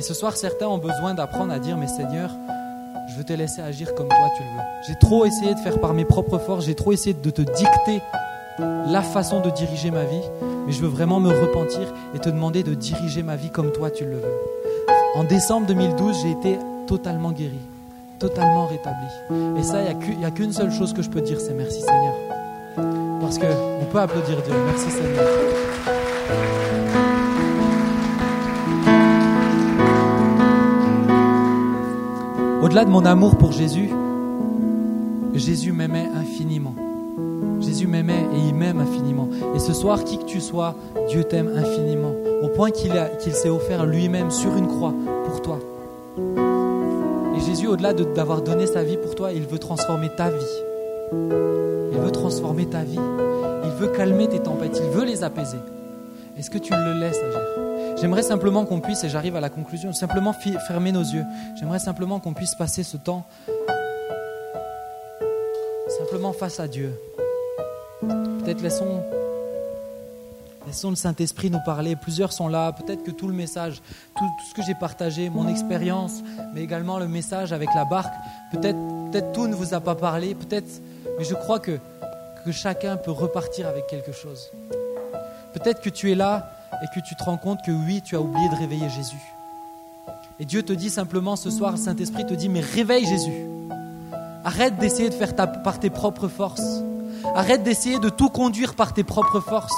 Et ce soir, certains ont besoin d'apprendre à dire, mais Seigneur, je veux te laisser agir comme toi tu le veux. J'ai trop essayé de faire par mes propres forces, j'ai trop essayé de te dicter la façon de diriger ma vie, mais je veux vraiment me repentir et te demander de diriger ma vie comme toi tu le veux. En décembre 2012, j'ai été totalement guéri, totalement rétabli. Et ça, il n'y a qu'une seule chose que je peux dire, c'est merci Seigneur. Parce qu'on peut applaudir Dieu. Merci Seigneur. Au-delà de mon amour pour Jésus, Jésus m'aimait infiniment. Jésus m'aimait et il m'aime infiniment. Et ce soir, qui que tu sois, Dieu t'aime infiniment, au point qu'il s'est offert lui-même sur une croix pour toi. Et Jésus, au-delà d'avoir donné sa vie pour toi, il veut transformer ta vie. Il veut transformer ta vie. Il veut calmer tes tempêtes. Il veut les apaiser. Est-ce que tu le laisses agir? J'aimerais simplement qu'on puisse, et j'arrive à la conclusion, simplement fermer nos yeux. J'aimerais simplement qu'on puisse passer ce temps simplement face à Dieu. Peut-être laissons, laissons le Saint-Esprit nous parler. Plusieurs sont là. Peut-être que tout le message, tout, ce que j'ai partagé, mon expérience, mais également le message avec la barque, peut-être peut tout ne vous a pas parlé. Peut-être, mais je crois que, que chacun peut repartir avec quelque chose. Peut-être que tu es là et que tu te rends compte que oui, tu as oublié de réveiller Jésus. Et Dieu te dit simplement ce soir, le Saint-Esprit te dit, mais réveille Jésus. Arrête d'essayer de faire par tes propres forces. Arrête d'essayer de tout conduire par tes propres forces.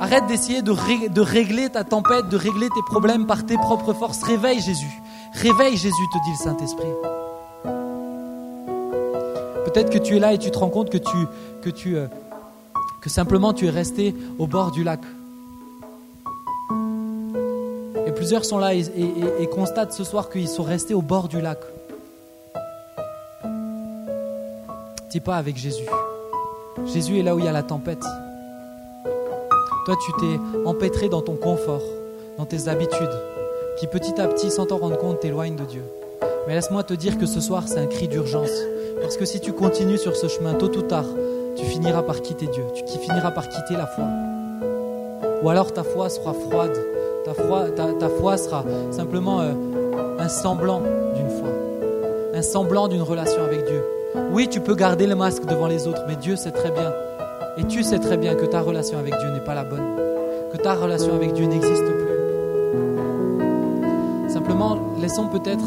Arrête d'essayer de, de, régler ta tempête, de régler tes problèmes par tes propres forces. Réveille Jésus. Réveille Jésus, te dit le Saint-Esprit. Peut-être que tu es là et tu te rends compte que, tu, que, tu, euh, que simplement tu es resté au bord du lac. Sont là et, constatent ce soir qu'ils sont restés au bord du lac. Dis pas avec Jésus. Jésus est là où il y a la tempête. Toi, tu t'es empêtré dans ton confort, dans tes habitudes, qui petit à petit, sans t'en rendre compte, t'éloignent de Dieu. Mais laisse-moi te dire que ce soir, c'est un cri d'urgence. Parce que si tu continues sur ce chemin, tôt ou tard, tu finiras par quitter Dieu. Tu finiras par quitter la foi. Ou alors ta foi sera froide ta foi, sera simplement euh, un semblant d'une foi, un semblant d'une relation avec Dieu. Oui, tu peux garder le masque devant les autres, mais Dieu sait très bien, et tu sais très bien que ta relation avec Dieu n'est pas la bonne, que ta relation avec Dieu n'existe plus. Simplement, laissons peut-être,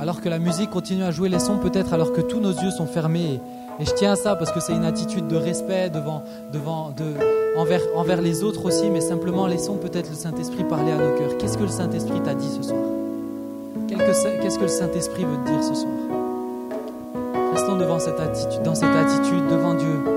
alors que la musique continue à jouer, laissons peut-être, alors que tous nos yeux sont fermés, et, je tiens à ça parce que c'est une attitude de respect devant, devant, de, envers, les autres aussi, mais simplement laissons peut-être le Saint-Esprit parler à nos cœurs. Qu'est-ce que le Saint-Esprit t'a dit ce soir? Qu'est-ce que le Saint-Esprit veut te dire ce soir? Restons devant dans cette attitude devant Dieu.